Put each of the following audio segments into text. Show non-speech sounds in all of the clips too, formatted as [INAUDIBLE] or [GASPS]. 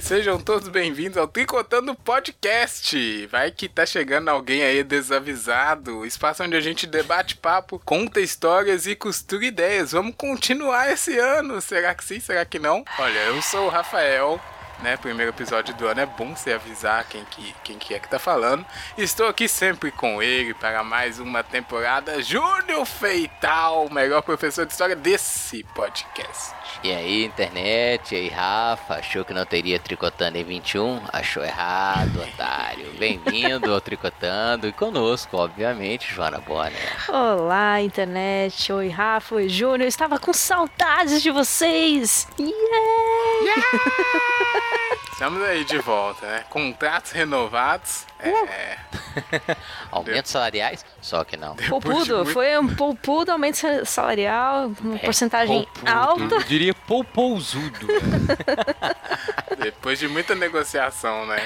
Sejam todos bem-vindos ao Tricotando Podcast. Vai que tá chegando alguém aí desavisado. Espaço onde a gente debate papo, conta histórias e costura ideias. Vamos continuar esse ano. Será que sim? Será que não? Olha, eu sou o Rafael né? Primeiro episódio do ano é bom você avisar quem que, quem que é que tá falando. Estou aqui sempre com ele para mais uma temporada. Júnior Feital, o melhor professor de história desse podcast. E aí, internet, e aí, Rafa, achou que não teria Tricotando em 21? Achou errado, otário. [LAUGHS] Bem-vindo ao Tricotando e conosco, obviamente, Joana Bonner. Olá, internet, oi, Rafa, oi, Júnior, estava com saudades de vocês. Yeah! yeah! [LAUGHS] Estamos aí de volta, né? Contratos renovados. É... [LAUGHS] Aumentos salariais? Só que não. Poupudo, muito... foi um poupudo aumento salarial, uma é, porcentagem poupudo. alta. Eu diria poupouzudo. [LAUGHS] [LAUGHS] Depois de muita negociação, né?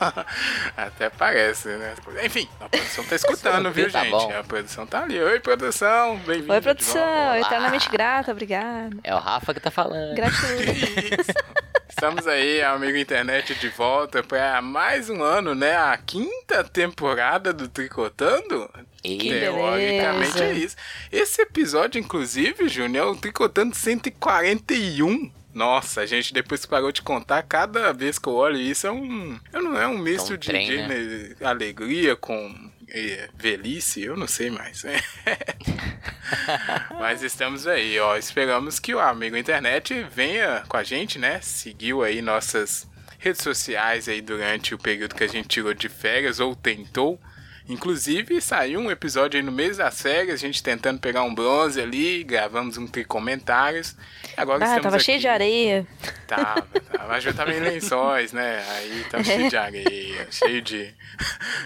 [LAUGHS] Até parece, né? Enfim, a produção tá [LAUGHS] escutando, viu, tá gente? Bom. A produção tá ali. Oi, produção, bem-vindo. Oi, produção, eternamente grata, obrigada. É o Rafa que tá falando. Gratidão. [LAUGHS] Estamos aí, amigo internet, de volta para mais um ano, né? A quinta temporada do Tricotando. Que Teoricamente é isso. Esse episódio, inclusive, Júnior, é o Tricotando 141. Nossa, a gente depois parou de contar, cada vez que eu olho isso é um. Não é um misto é um de, trem, de né? alegria com velhice, eu não sei mais. [LAUGHS] Mas estamos aí, ó. Esperamos que o amigo internet venha com a gente, né? Seguiu aí nossas redes sociais aí durante o período que a gente tirou de férias ou tentou. Inclusive, saiu um episódio aí no mês das férias, a gente tentando pegar um bronze ali, gravamos um comentários. Agora ah, tava aqui. cheio de areia. Tava, tava. Mas já tava em lençóis, né? Aí tava cheio de areia, cheio de.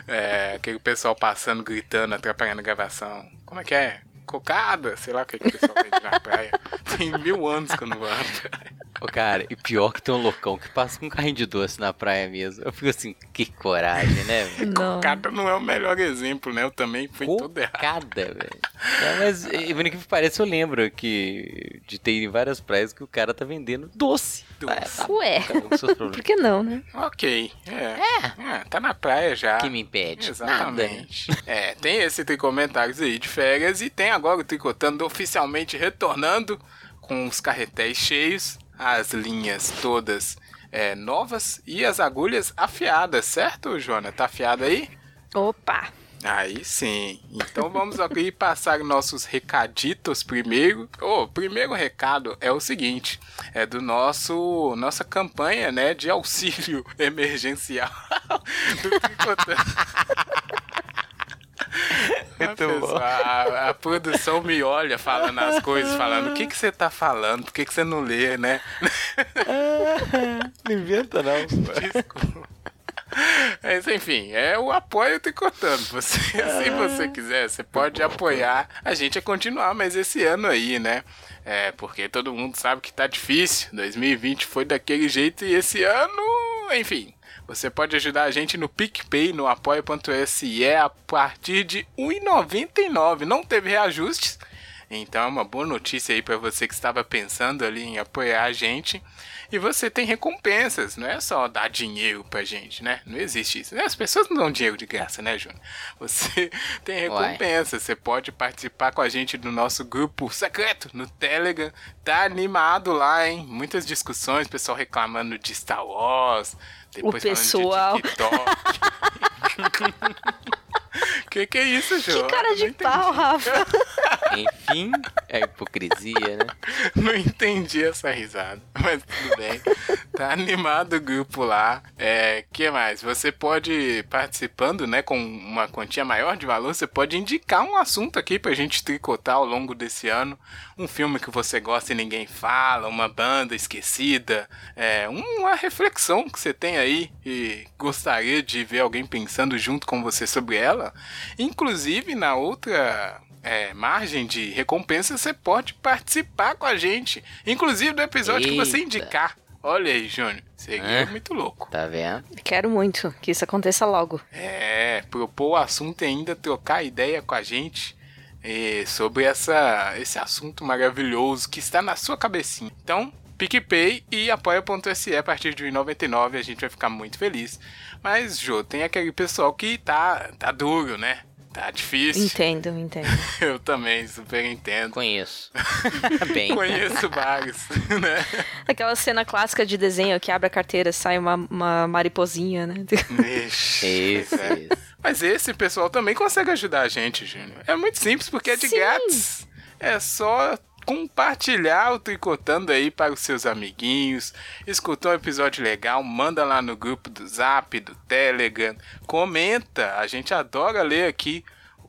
É, aquele pessoal passando, gritando, atrapalhando a gravação. Como é que é? Cocada? Sei lá o que, que o pessoal vende na praia. Tem mil anos que eu não vou na praia. Ô, cara, e pior que tem um loucão que passa com um carrinho de doce na praia mesmo. Eu fico assim, que coragem, né? Não. Cocada não é o melhor exemplo, né? Eu também fui Cocada, todo errado. Cocada, velho. É, mas, vendo que parece, eu lembro que de ter ido em várias praias que o cara tá vendendo doce. doce. É, tá, Ué, por que não, né? Ok, é. É. é. Tá na praia já. que me impede? Exatamente. Nada. É, tem esse tem comentários aí de férias e tem agora o Tricotando oficialmente retornando com os carretéis cheios as linhas todas é, novas e as agulhas afiadas, certo, Joana? Tá afiada aí? Opa! Aí sim. Então vamos aqui [LAUGHS] passar nossos recaditos primeiro. O oh, primeiro recado é o seguinte: é do nosso nossa campanha, né, de auxílio [LAUGHS] emergencial [LAUGHS] do [LAUGHS] Muito A, a, produção me olha falando as coisas, falando o que, que você tá falando, por que, que você não lê, né? [LAUGHS] não inventa não. Desculpa. Mas enfim, é o apoio tricotando. Você, [LAUGHS] se você quiser, você pode apoiar a gente a continuar mas esse ano aí, né? É, porque todo mundo sabe que tá difícil. 2020 foi daquele jeito e esse ano, enfim, você pode ajudar a gente no PicPay, no apoia.se a partir de R$ 1,99. Não teve reajustes. Então é uma boa notícia aí para você que estava pensando ali em apoiar a gente. E você tem recompensas, não é só dar dinheiro pra gente, né? Não existe isso. As pessoas não dão dinheiro de graça, né, Júnior? [LAUGHS] Você tem recompensas, você pode participar com a gente do nosso grupo secreto no Telegram. Tá animado lá, hein? Muitas discussões, pessoal reclamando de Star Wars, depois o pessoal. [LAUGHS] [LAUGHS] que que é isso, João? Que cara de pau, Rafa. [LAUGHS] Enfim, é hipocrisia, né? Não entendi essa risada, mas tudo bem. Tá animado o grupo lá. É, que mais? Você pode, participando, né, com uma quantia maior de valor, você pode indicar um assunto aqui pra gente tricotar ao longo desse ano. Um filme que você gosta e ninguém fala, uma banda esquecida, é, uma reflexão que você tem aí e gostaria de ver alguém pensando junto com você sobre ela. Inclusive, na outra é, margem de recompensa, você pode participar com a gente. Inclusive do episódio Eita. que você indicar. Olha aí, Júnior. Seria é muito louco. Tá vendo? Quero muito que isso aconteça logo. É, propor o assunto e ainda trocar ideia com a gente é, sobre essa, esse assunto maravilhoso que está na sua cabecinha. Então, PicPay e apoia.se a partir de 1,99. A gente vai ficar muito feliz. Mas, Jô, tem aquele pessoal que tá, tá duro, né? Tá difícil. Entendo, entendo. [LAUGHS] Eu também, super entendo. Conheço. [LAUGHS] Bem. Conheço vários, [LAUGHS] né? Aquela cena clássica de desenho que abre a carteira sai uma, uma mariposinha, né? Ixi, Isso, é. isso. Mas esse pessoal também consegue ajudar a gente, Júnior. É muito simples, porque é de Sim. grátis. É só compartilhar o Tricotando aí para os seus amiguinhos. Escutou um episódio legal, manda lá no grupo do Zap, do Telegram. Comenta, a gente adora ler aqui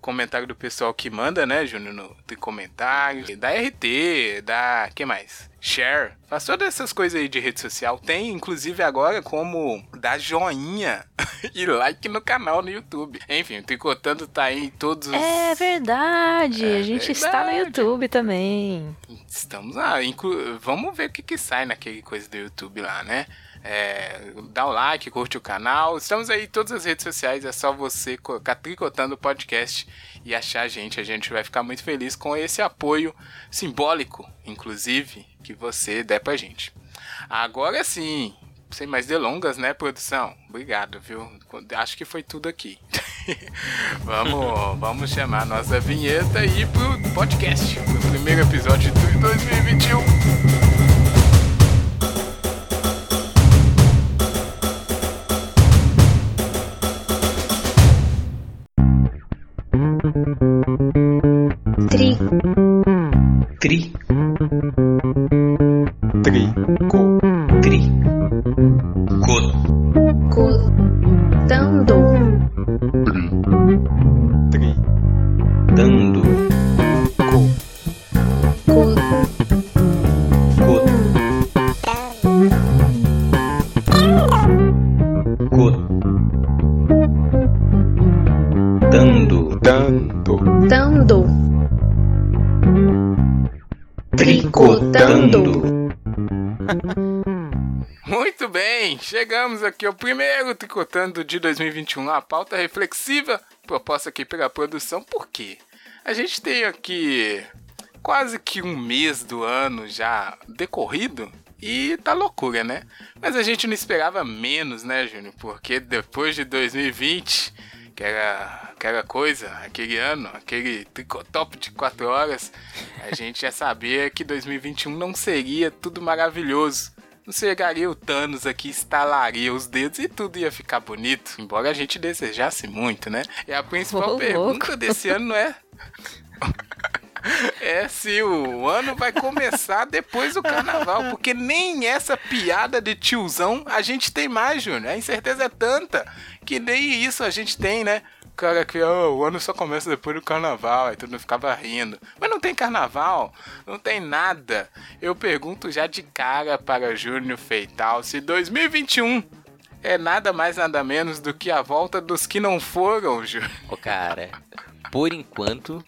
comentário do pessoal que manda, né, Júnior, no de comentários. Da RT, da... que mais? Share. Faz todas essas coisas aí de rede social. Tem, inclusive, agora como dar joinha [LAUGHS] e like no canal no YouTube. Enfim, o Tricotando tá aí em todos os... É verdade, É a gente está no verdade. YouTube também. Estamos lá. Inclu... Vamos ver o que, que sai naquele coisa do YouTube lá, né? É, dá o like, curte o canal. Estamos aí em todas as redes sociais. É só você colocar Tricotando Podcast e achar a gente. A gente vai ficar muito feliz com esse apoio simbólico, inclusive, que você der pra gente. Agora sim, sem mais delongas, né, produção? Obrigado, viu? Acho que foi tudo aqui. [LAUGHS] vamos, vamos chamar a nossa vinheta e ir pro podcast, pro primeiro episódio de 2021. Три. Три. Dando, Dando. dando, tricotando, [LAUGHS] Muito bem, chegamos aqui ao primeiro Tricotando de 2021, a pauta reflexiva proposta aqui pela produção. Por quê? A gente tem aqui quase que um mês do ano já decorrido e tá loucura, né? Mas a gente não esperava menos, né, Júnior? Porque depois de 2020, que era aquela coisa, aquele ano, aquele tricotop de 4 horas, a [LAUGHS] gente já sabia que 2021 não seria tudo maravilhoso. Não chegaria o Thanos aqui, estalaria os dedos e tudo ia ficar bonito. Embora a gente desejasse muito, né? E a principal Ô, pergunta louco. desse ano não é. [LAUGHS] É se o ano vai começar depois do carnaval, porque nem essa piada de tiozão a gente tem mais, Júnior. A incerteza é tanta que nem isso a gente tem, né? O cara que "Ah, o ano só começa depois do carnaval, aí todo mundo ficava rindo. Mas não tem carnaval, não tem nada. Eu pergunto já de cara para Júnior Feital se 2021 é nada mais nada menos do que a volta dos que não foram, Júnior. Ô, cara, por enquanto,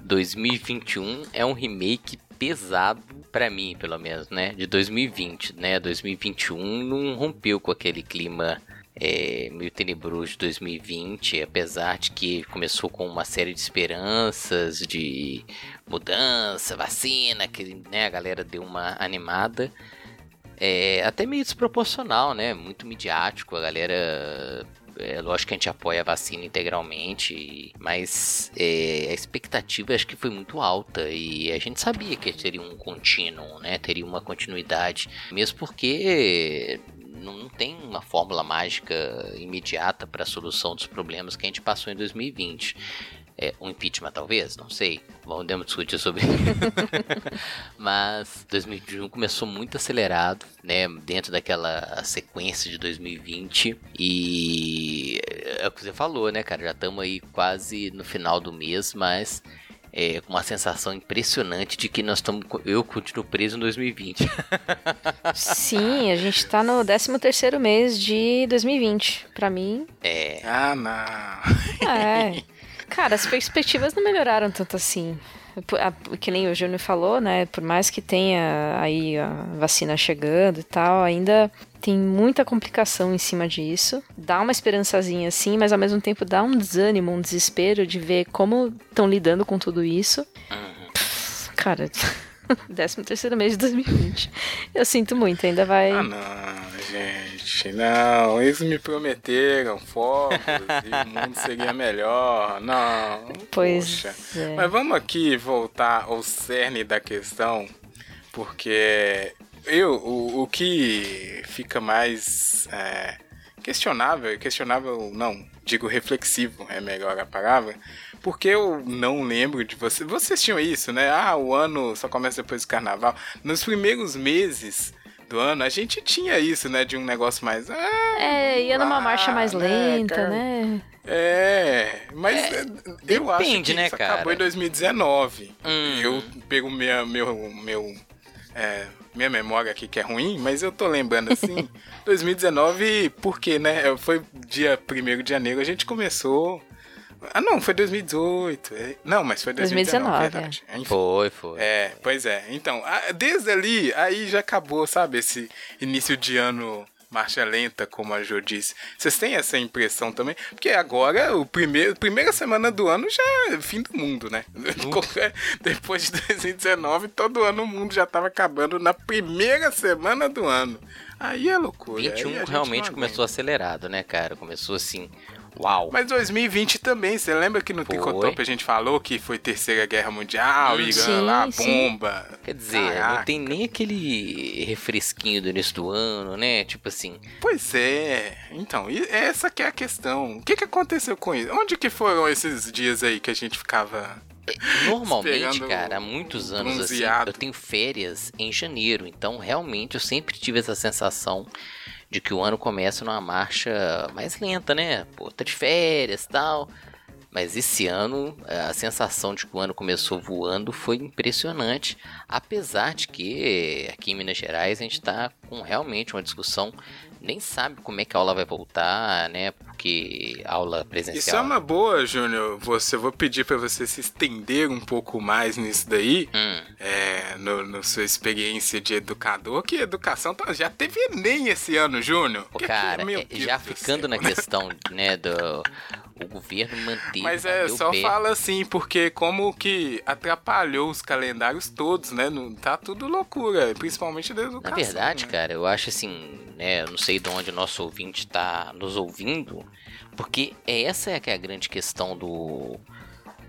2021 é um remake pesado pra mim, pelo menos, né? De 2020, né? 2021 não rompeu com aquele clima é, meio tenebroso de 2020, apesar de que começou com uma série de esperanças, de mudança, vacina, que né, a galera deu uma animada. É, até meio desproporcional, né? Muito midiático, a galera é lógico que a gente apoia a vacina integralmente, mas é, a expectativa acho que foi muito alta e a gente sabia que teria um contínuo, né? Teria uma continuidade, mesmo porque não não tem uma fórmula mágica imediata para a solução dos problemas que a gente passou em 2020. É, um impeachment talvez, não sei. Vamos discutir sobre [LAUGHS] Mas 2021 começou muito acelerado, né? Dentro daquela sequência de 2020. E é o que você falou, né, cara? Já estamos aí quase no final do mês, mas é, com uma sensação impressionante de que nós estamos. Eu continuo preso em 2020. [LAUGHS] Sim, a gente tá no 13 terceiro mês de 2020. Pra mim, É. Ah, não. é. [LAUGHS] Cara, as perspectivas não melhoraram tanto assim. Que nem o Júnior falou, né? Por mais que tenha aí a vacina chegando e tal, ainda tem muita complicação em cima disso. Dá uma esperançazinha assim, mas ao mesmo tempo dá um desânimo, um desespero de ver como estão lidando com tudo isso. Pff, Cara, [LAUGHS] 13 terceiro mês de 2020. Eu sinto muito, ainda vai. Ah, não, gente, não. Eles me prometeram fogos e o mundo seria melhor. Não. Pois poxa. é. Mas vamos aqui voltar ao cerne da questão, porque eu, o, o que fica mais é, questionável, questionável não, digo reflexivo é melhor a palavra, porque eu não lembro de você. Vocês tinham isso, né? Ah, o ano só começa depois do carnaval. Nos primeiros meses do ano, a gente tinha isso, né? De um negócio mais. Ah, É, ia numa ah, marcha mais né, lenta, cara? né? É, mas é, eu acho depende, que né, isso cara? acabou em 2019. Hum. Eu pego minha, meu, meu, é, minha memória aqui que é ruim, mas eu tô lembrando assim, [LAUGHS] 2019, porque, né, foi dia 1 de janeiro, a gente começou... Ah, não, foi 2018. é- Não, mas foi 2019, 2019, verdade. Enfim. Foi, foi. É, pois é. Então, desde ali, aí já acabou, sabe, esse início de ano marcha lenta, como a Jo disse. Vocês têm essa impressão também? Porque agora, o primeiro, primeira semana do ano já é fim do mundo, né? [LAUGHS] Depois de 2019, todo ano o mundo já tava acabando na primeira semana do ano. Aí é loucura. aí a 21 gente realmente começou acelerado, né, cara? Começou assim, uau. Mas 2020 também, você lembra que no. Tricotop a gente falou que foi Terceira Guerra Mundial, sim, lá, bomba. Quer dizer, não Caraca. tem nem aquele refresquinho do início do ano, né? Tipo assim, Pois é. Então, e essa que é a questão. O que, que aconteceu com isso? Onde que foram esses dias aí que a gente ficava... normalmente, cara, há muitos anos assim, bronzeado. eu tenho férias em janeiro, então realmente eu sempre tive essa sensação de que o ano começa numa marcha mais lenta, né? Pô, tá de férias tal. Mas esse ano, a sensação de que o ano começou voando foi impressionante. Apesar de que aqui em Minas Gerais a gente está com realmente uma discussão. Nem sabe como é que a aula vai voltar, né? Porque aula presencial. Isso é uma boa, Júnior. Você, vou pedir pra você se estender um pouco mais nisso daí. Hum, É, no, no sua experiência de educador, que educação tá- já teve Enem esse ano, Júnior. Que que- cara, meu é, já do ficando na questão, né, do o governo manter. Mas é, o só pé. fala assim, porque como que atrapalhou os calendários todos, né? Não, tá tudo loucura, principalmente da Na educação. verdade, né? cara, eu acho assim, né, eu não sei de onde o nosso ouvinte tá nos ouvindo, porque essa é que é a grande questão do,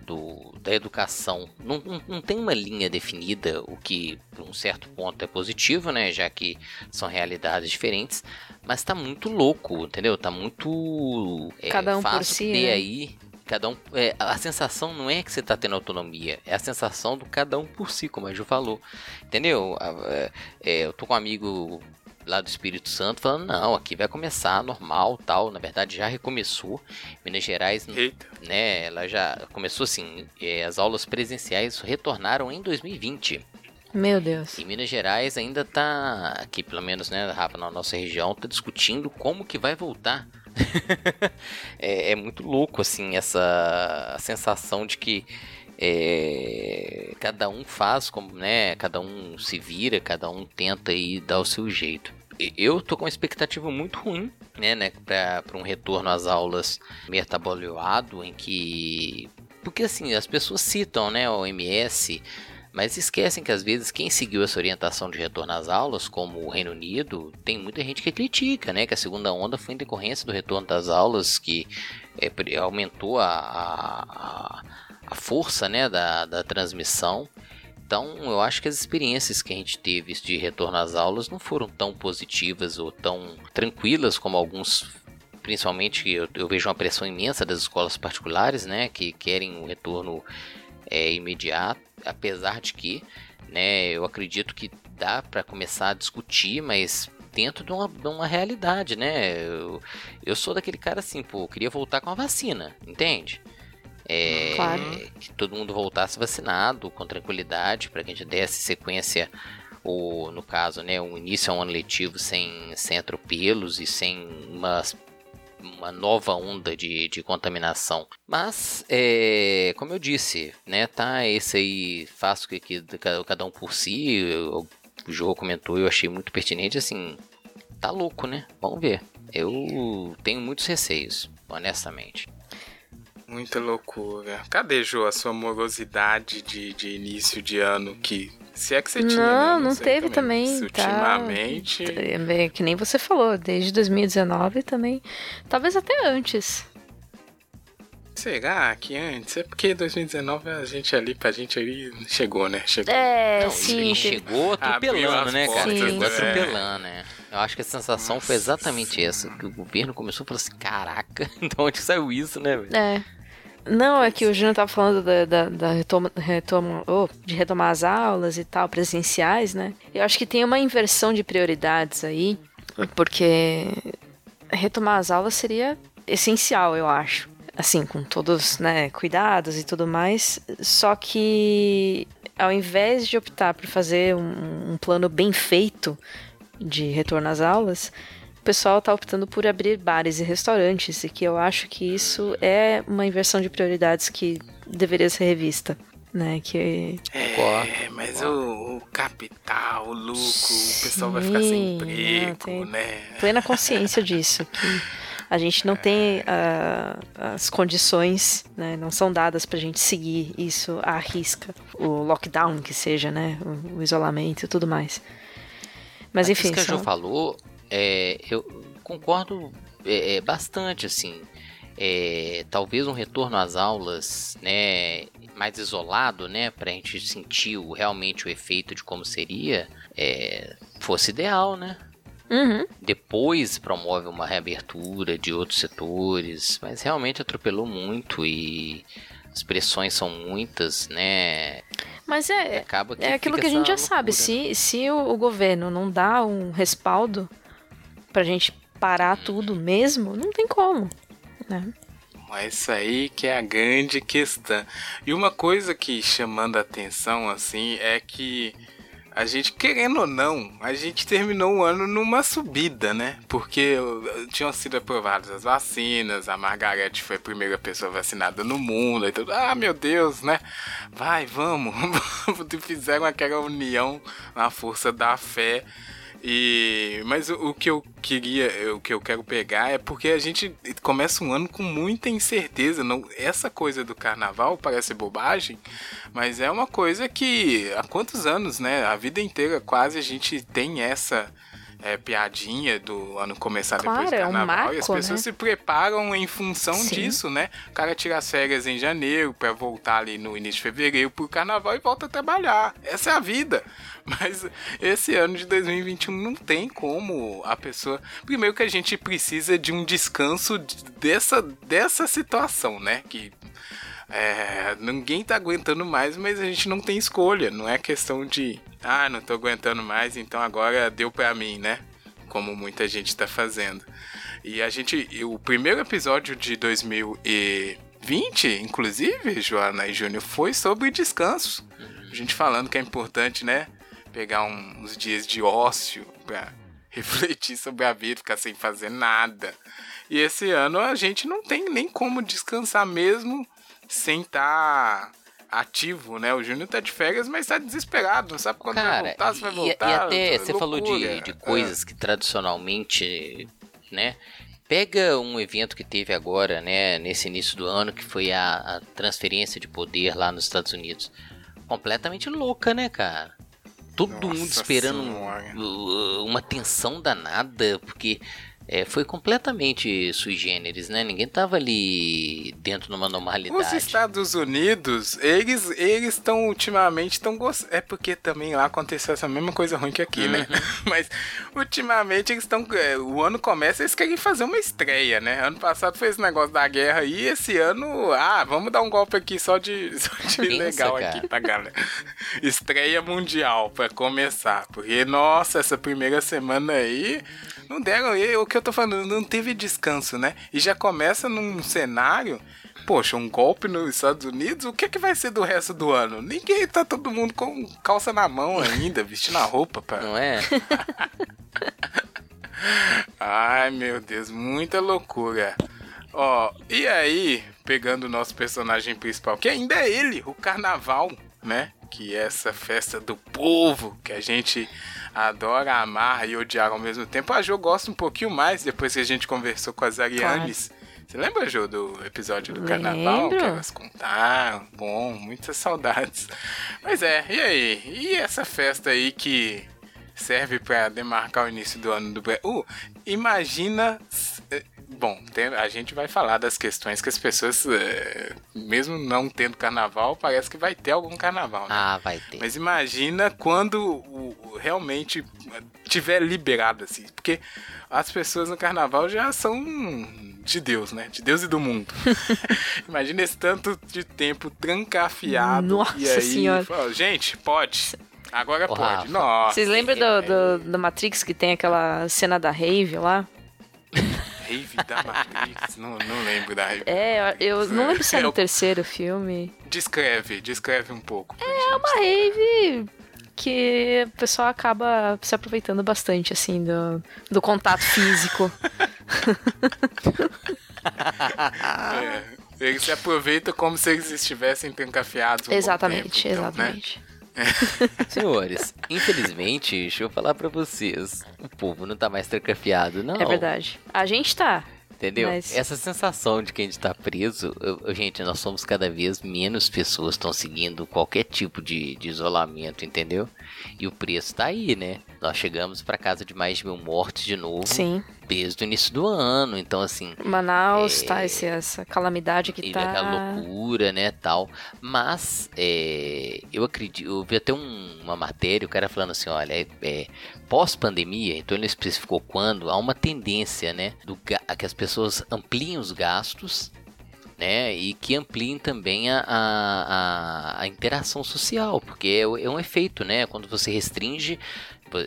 do da educação. Não, não, não tem uma linha definida, o que por um certo ponto é positivo, né, já que são realidades diferentes, mas tá muito louco, entendeu? Tá muito é, Cada um por fácil si, ter né? aí Cada um, é, a sensação não é que você tá tendo autonomia, é a sensação do cada um por si, como a Ju falou. Entendeu? É, é, eu tô com um amigo lá do Espírito Santo falando, não, aqui vai começar normal, tal. Na verdade, já recomeçou. Minas Gerais, Eita. né, ela já começou assim, é, as aulas presenciais retornaram em 2020. Meu Deus. E Minas Gerais ainda tá, aqui pelo menos, né, Rafa, na nossa região, tá discutindo como que vai voltar. [LAUGHS] é, é muito louco, assim, essa sensação de que é, cada um faz como, né, cada um se vira, cada um tenta aí dar o seu jeito. E- Eu tô com uma expectativa muito ruim, né, né, pra um retorno às aulas meio atabalhoado, em que... Porque, assim, as pessoas citam, né, o OMS, mas esquecem que às vezes quem seguiu essa orientação de retorno às aulas, como o Reino Unido, tem muita gente que critica, né? Que a segunda onda foi em decorrência do retorno das aulas, que é, aumentou a, a, a força né, da, da transmissão. Então, eu acho que as experiências que a gente teve de retorno às aulas não foram tão positivas ou tão tranquilas como alguns principalmente eu, eu vejo uma pressão imensa das escolas particulares, né, que querem um retorno é, imediato, apesar de que, né, eu acredito que dá para começar a discutir, mas dentro de uma, de uma realidade, né? Eu, eu sou daquele cara assim, pô, queria voltar com a vacina, entende? É, Claro. Que todo mundo voltasse vacinado, com tranquilidade, para que a gente desse sequência, ou no caso, né, um início a um ano letivo sem, sem atropelos e sem uma uma nova onda de, de contaminação. Mas, é, como eu disse, né, tá esse aí, faço que, que cada cada um por si, eu- o João comentou, eu achei muito pertinente, assim, tá louco, né? Vamos ver. Eu tenho muitos receios, honestamente. Muita loucura. Cadê, Jô, a sua morosidade de, de início de ano que. Se é que você tinha. Não, né? não teve também, Se tá. ultimamente. É, que nem você falou, desde 2019 também. Talvez até antes. Será que antes? É porque 2019 a gente ali, pra gente ali, chegou, né? Chegou. É, Não, sim. chegou atropelando, né, cara? portas, Chegou né? atropelando, né? Eu acho que a sensação foi exatamente essa. Que o governo começou a falar assim, caraca, [LAUGHS] de onde saiu isso, né, velho? É. Não, é que o Júnior tava falando da, da, da retoma, retoma- oh, de retomar as aulas e tal, presenciais, né? Eu acho que tem uma inversão de prioridades aí, porque retomar as aulas seria essencial, eu acho. Assim, com todos, né, cuidados e tudo mais. Só que ao invés de optar por fazer um, um plano bem feito de retorno às aulas, pessoal tá optando por abrir bares e restaurantes, e que eu acho que isso é uma inversão de prioridades que deveria ser revista. Né, que. É, mas o, o capital, o lucro, o pessoal vai ficar sem Sim, emprego, né? plena consciência disso, que a gente não tem ah, as condições, né, não são dadas pra gente seguir isso à risca, o lockdown que seja, né, o, o isolamento e tudo mais. Mas enfim, Isso que a Jo só- falou, é, eu concordo é, é, bastante, assim. É, talvez um retorno às aulas, né, mais isolado, né, pra gente sentir o- realmente o efeito de como seria, é, fosse ideal, né? Uhum. Depois promove uma reabertura de outros setores, mas realmente atropelou muito e as pressões são muitas, né? Mas é, é aquilo que a gente já essa sabe. loucura. Se, se o, o governo não dá um respaldo pra gente parar tudo mesmo, não tem como. Né? Mas aí que é a grande questão. E uma coisa que chamando a atenção, assim, é que a gente, querendo ou não, a gente terminou o ano numa subida, né? Porque tinham sido aprovadas as vacinas, a Margarete foi a primeira pessoa vacinada no mundo, e tudo. Ah, meu Deus, né? Vai, vamos. [LAUGHS] Fizeram aquela união na força da fé. E mas o, que eu queria, o que eu quero pegar é porque a gente começa um ano com muita incerteza. Não, essa coisa do carnaval parece bobagem, mas é uma coisa que há quantos anos, né? A vida inteira quase a gente tem essa é, piadinha do ano começar depois do Claro, é um carnaval e as marco, pessoas né? se preparam em função Sim. disso, né? O cara tira as férias em janeiro pra voltar ali no início de fevereiro pro carnaval e volta a trabalhar. Essa é a vida. [LAUGHS] Mas esse ano de 2021 não tem como a pessoa. Primeiro que a gente precisa de um descanso de- dessa, dessa situação, né? Que é, ninguém tá aguentando mais, mas a gente não tem escolha. Não é questão de, ah, não tô aguentando mais, então agora deu pra mim, né? Como muita gente tá fazendo. E a gente, o primeiro episódio de 2020, inclusive, Joana e Júnior, foi sobre descanso. A gente falando que é importante, né? Pegar um- uns dias de ócio pra [LAUGHS] refletir sobre a vida, ficar sem fazer nada. E esse ano a gente não tem nem como descansar mesmo sem estar ativo, né? O Júnior tá de férias, mas tá desesperado, não sabe quando vai Cara, voltar, se vai e- voltar. e, até é você falou de, de coisas que tradicionalmente, né? Pega um evento que teve agora, né, nesse início do ano, que foi a, a transferência de poder lá nos Estados Unidos. Completamente louca, né, cara? Todo Nossa mundo esperando uma tensão danada, porque é, foi completamente sui generis, né? Ninguém tava ali dentro de uma Os normalidade. Estados Unidos, eles eles estão ultimamente estão gostando. É porque também lá aconteceu essa mesma coisa ruim que aqui, né? Uhum. [LAUGHS] Mas ultimamente eles estão. O ano começa eles querem fazer uma estreia, né? Ano passado foi esse negócio da guerra aí, esse ano, ah, vamos dar um golpe aqui só de, [LAUGHS] só de Pensa, legal cara. aqui pra galera. Estreia mundial pra começar. Porque, nossa, essa primeira semana aí. Não deram, e o que eu tô falando, não teve descanso, né? E já começa num cenário, poxa, um golpe nos Estados Unidos, o que que vai ser do resto do ano? Ninguém, tá todo mundo com calça na mão ainda, vestindo a roupa pra... Não é? [LAUGHS] Ai, meu Deus, muita loucura. Ó, e aí, pegando o nosso personagem principal, que ainda é ele, o carnaval, né? Que essa festa do povo que a gente adora amar e odiar ao mesmo tempo. A Jo gosta um pouquinho mais depois que a gente conversou com as Arianes. Você lembra, Jô, do episódio do carnaval que Lembro. elas contaram? Bom, muitas saudades. Mas é, e aí? E essa festa aí que serve pra demarcar o início do ano do Brasil? Uh, imagina. Bom, tem- a gente vai falar das questões que as pessoas, eh, mesmo não tendo carnaval, parece que vai ter algum carnaval, né? Ah, vai ter. Mas imagina quando realmente tiver liberado, assim. Porque as pessoas no carnaval já são de Deus, né? De Deus e do mundo. [LAUGHS] imagina esse tanto de tempo trancafiado. Nossa e aí, Senhora. fala, gente, pode. Agora pode. Nossa. Vocês lembram do, do, do Matrix que tem aquela cena da rave lá? [LAUGHS] Rave da Matrix. [LAUGHS] não, não lembro da rave. É, eu eu não lembro se é no Eu- terceiro filme. Descreve, descreve um pouco. É uma rave que o pessoal acaba se aproveitando bastante, assim, do, do contato físico. [LAUGHS] É, eles se aproveitam como se eles estivessem trancafiados. um bom exatamente, tempo, então, né? [LAUGHS] Senhores, infelizmente, deixa eu falar pra vocês. O povo não tá mais trancafiado, não. É verdade. A gente tá. Entendeu? Mas- Essa sensação de que a gente tá preso, eu- gente, nós somos cada vez menos pessoas estão seguindo qualquer tipo de, de isolamento, entendeu? E o preço tá aí, né? Nós chegamos pra casa de mais de mil mortes de novo Sim. Desde o início do ano, então assim, Manaus É. tá esse, essa calamidade que tá. aquela loucura, né, tal. Mas é, eu acredito, eu vi até um- uma matéria, o cara falando assim, olha, é, é, pós-pandemia, então ele não especificou quando, há uma tendência, né, do, a que as pessoas ampliem os gastos, né, e que ampliem também a, a, a- interação social, porque é, é um efeito, né, quando você restringe,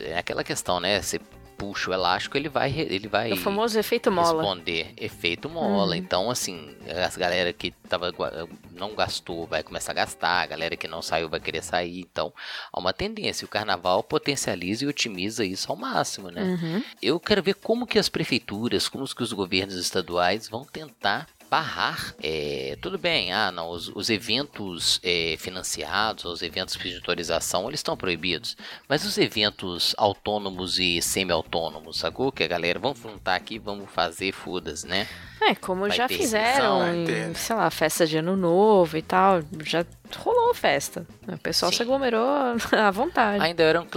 é aquela questão, né, você puxa o elástico, ele vai, ele vai É o famoso efeito mola. responder efeito mola. Uhum. Então, assim, as galera que tava, não gastou vai começar a gastar, a galera que não saiu vai querer sair. Então, há uma tendência. O carnaval potencializa e otimiza isso ao máximo, né? Uhum. Eu quero ver como que as prefeituras, como que os governos estaduais vão tentar barrar, é, tudo bem, ah, não, os, os eventos é, financiados, os eventos de autorização, eles estão proibidos, mas os eventos autônomos e semi-autônomos, sacou? Que a galera, vamos juntar aqui, vamos fazer fodas, né? É, como Vai já fizeram em, sei lá, festa de ano novo e tal. Já rolou festa. O pessoal Sim. se aglomerou [LAUGHS] à vontade. Ainda eram.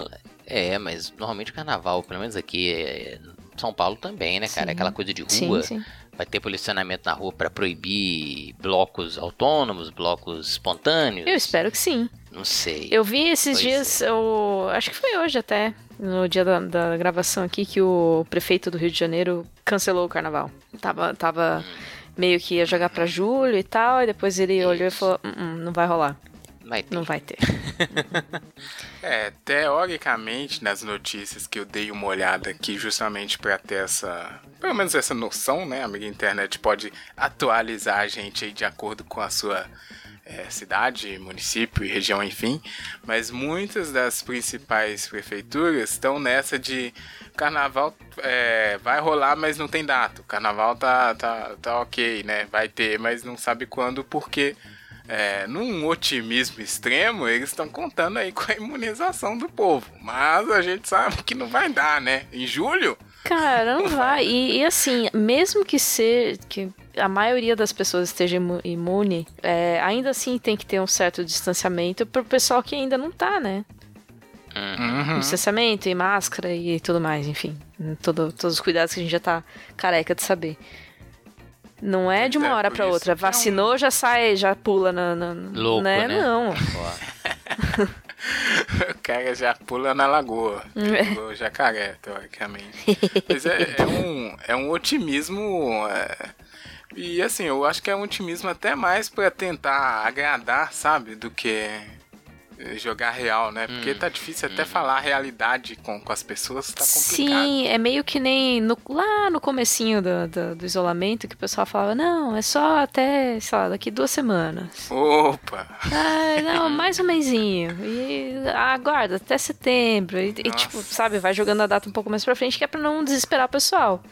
É, mas normalmente o carnaval, pelo menos aqui, é, São Paulo também, né, cara? Sim. Aquela coisa de sim, rua. sim. Vai ter posicionamento na rua pra proibir blocos autônomos, blocos espontâneos. Eu espero que sim. Não sei. Eu vi esses Pois dias, eu, acho que foi hoje até, no dia da, da gravação aqui, que o prefeito do Rio de Janeiro cancelou o carnaval. Tava, tava meio que ia jogar pra julho e tal, e depois ele olhou e Isso. falou: "Hum, hum, não vai rolar, Vai ter. não vai ter. [LAUGHS] É, teoricamente, nas notícias que eu dei uma olhada aqui, justamente para ter essa, pelo menos essa noção, né? A amiga internet pode atualizar a gente aí de acordo com a sua é, cidade, município e região, enfim. Mas muitas das principais prefeituras estão nessa de carnaval é, vai rolar, mas não tem data. O carnaval tá, tá, tá ok, né? Vai ter, mas não sabe quando, porque é, num otimismo extremo, eles estão contando aí com a imunização do povo. Mas a gente sabe que não vai dar, né? Em julho? Cara, não vai. E, e assim, mesmo que ser que a maioria das pessoas esteja imu- imune, é, ainda assim tem que ter um certo distanciamento pro pessoal que ainda não tá, né? Uhum. Distanciamento e máscara e tudo mais, enfim. Todo, todos os cuidados que a gente já tá careca de saber. Não é de uma É, hora isso outra. que é um- Vacinou, já sai, já pula na. na Louco, né? né? Não. [LAUGHS] O cara já pula na lagoa. É. Jacaré, teoricamente. Mas é, é um, é um otimismo. é, e assim, eu acho que é um otimismo até mais pra tentar agradar, sabe? Do que jogar real, né? Porque Hum, tá difícil até falar a realidade com, com as pessoas, tá complicado. Sim, é meio que nem no- lá no comecinho do, do, do isolamento que o pessoal falava, não, é só até, sei lá, daqui duas semanas. Opa! Ah, não, [LAUGHS] mais um mêsinho. E aguarda até setembro. E, e, tipo, sabe, vai jogando a data um pouco mais pra frente, que é pra não desesperar o pessoal.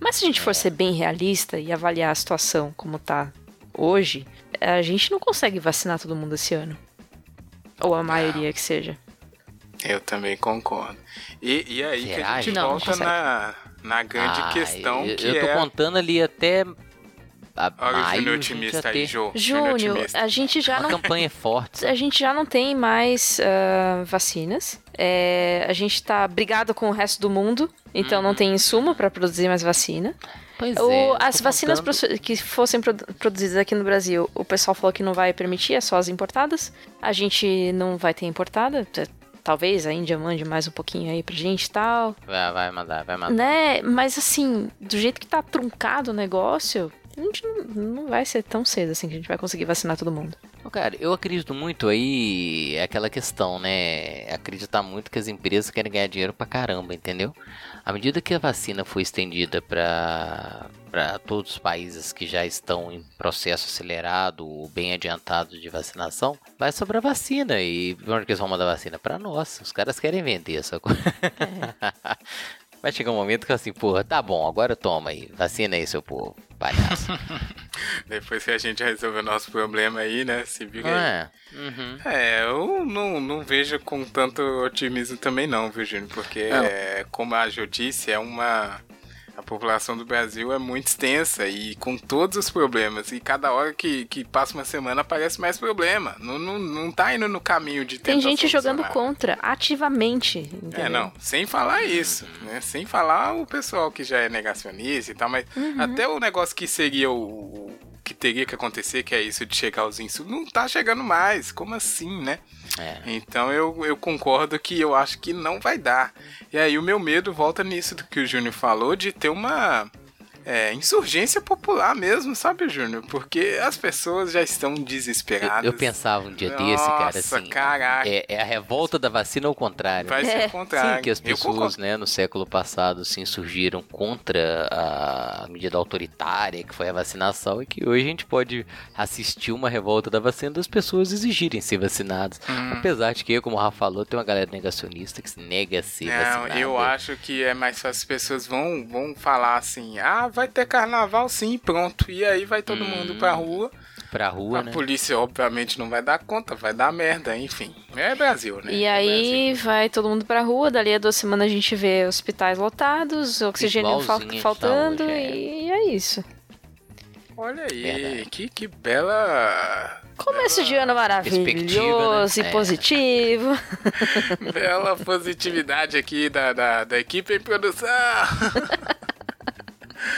Mas se a gente for ser bem realista e avaliar a situação como tá hoje, a gente não consegue vacinar todo mundo esse ano. Ou a maioria que seja. Eu também concordo. E, e aí que Será, a gente? Não, não volta consegue. na, na grande ah, questão eu, que eu tô é... contando ali até a Olha o maio Júnior a gente já otimista aí, Jô. Júnior Júnior, a gente já uma não campanha [LAUGHS] forte. a gente já não tem mais ah, vacinas. É, a gente tá brigado com o resto do mundo, então não tem insumo para produzir mais vacina. Pois O- é, as vacinas contando- que fossem produ- produzidas aqui no Brasil, o pessoal falou que não vai permitir, é só as importadas. A gente não vai ter importada. Talvez a Índia mande mais um pouquinho aí pra gente e tal. Vai, vai mandar, vai mandar. Né? Mas assim, do jeito que tá truncado o negócio, a gente não, não vai ser tão cedo assim que a gente vai conseguir vacinar todo mundo. Cara, eu acredito muito aí, é aquela questão, né? Acreditar muito que as empresas querem ganhar dinheiro pra caramba, entendeu? À medida que a vacina for estendida pra para todos os países que já estão em processo acelerado ou bem adiantado de vacinação, vai sobrar vacina. E onde que eles vão mandar vacina? Pra nós. Os caras querem vender essa coisa. [LAUGHS] Vai chegar um momento que assim, porra, tá bom, agora toma aí, vacina aí, seu povo, palhaço. [LAUGHS] Depois que a gente resolver o nosso problema aí, né? Se vira aí. Não é? Uhum. É, eu não, não vejo com tanto otimismo também não, viu, Júnior? Porque, é, como a Jo disse, é uma... A população do Brasil é muito extensa e com todos os problemas. E cada hora que, que passa uma semana aparece mais problema. Não, não, não tá indo no caminho de Tem gente jogando solucionar. contra, ativamente. Entendeu? É, não, sem falar isso, né? Sem falar o pessoal que já é negacionista e tal, mas Uhum. até o negócio que seria o que teria que acontecer, que é isso de chegar aos insumos, não tá chegando mais. Como assim, né? É. Então eu, eu concordo que eu acho que não vai dar. E aí o meu medo volta nisso do que o Júnior falou, de ter uma é, insurgência popular mesmo, sabe, Júnior? Porque as pessoas já estão Eu, desesperadas. eu pensava um dia desse, cara, Nossa, assim. caraca. É, é a revolta da vacina ao contrário. Vai ser É, o contrário. Sim, que as Eu pessoas, né, no século passado se insurgiram contra a medida autoritária que foi a vacinação e que hoje a gente pode assistir uma revolta da vacina das pessoas exigirem ser vacinadas. Hum. Apesar de que, como o Rafa falou, tem uma galera negacionista que se nega a ser Não, vacinada. eu acho que é mais fácil as pessoas vão, vão falar assim: ah, vai ter carnaval sim, pronto. E aí vai todo Hum, mundo pra rua. Pra rua, a né? polícia, obviamente, não vai dar conta, vai dar merda, enfim. É Brasil, né? E É aí vai todo mundo pra rua, dali a duas semanas a gente vê hospitais lotados, oxigênio fal- de faltando saúde, é. e é isso. Brasil. Olha aí, Verdade. que, que bela. Começo de ano maravilhoso né? e É. positivo. [LAUGHS] Bela positividade aqui da, da, da equipe em produção. [LAUGHS]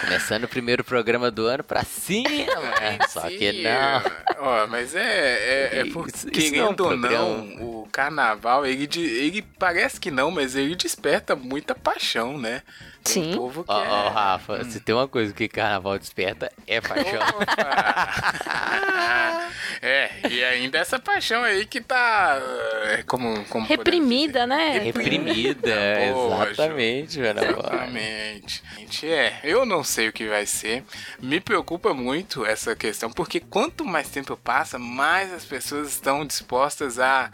Começando o primeiro programa do ano pra cima, [LAUGHS] né? Só que não. Ó, mas é, é, [LAUGHS] é porque, isso não é querendo ou não, programa. o carnaval, ele, ele parece que não, mas ele desperta muita paixão, né? Tem Sim. povo que Ó, é... Rafa, se tem uma coisa que carnaval desperta, é paixão. Opa! é, e ainda essa paixão aí que tá. é, Como, como Reprimida, né? Reprimida, [LAUGHS] Boa, exatamente, Paula. Exatamente. Gente, é, eu não sei o que vai ser. Me preocupa muito essa questão, porque quanto mais tempo passa, mais as pessoas estão dispostas a,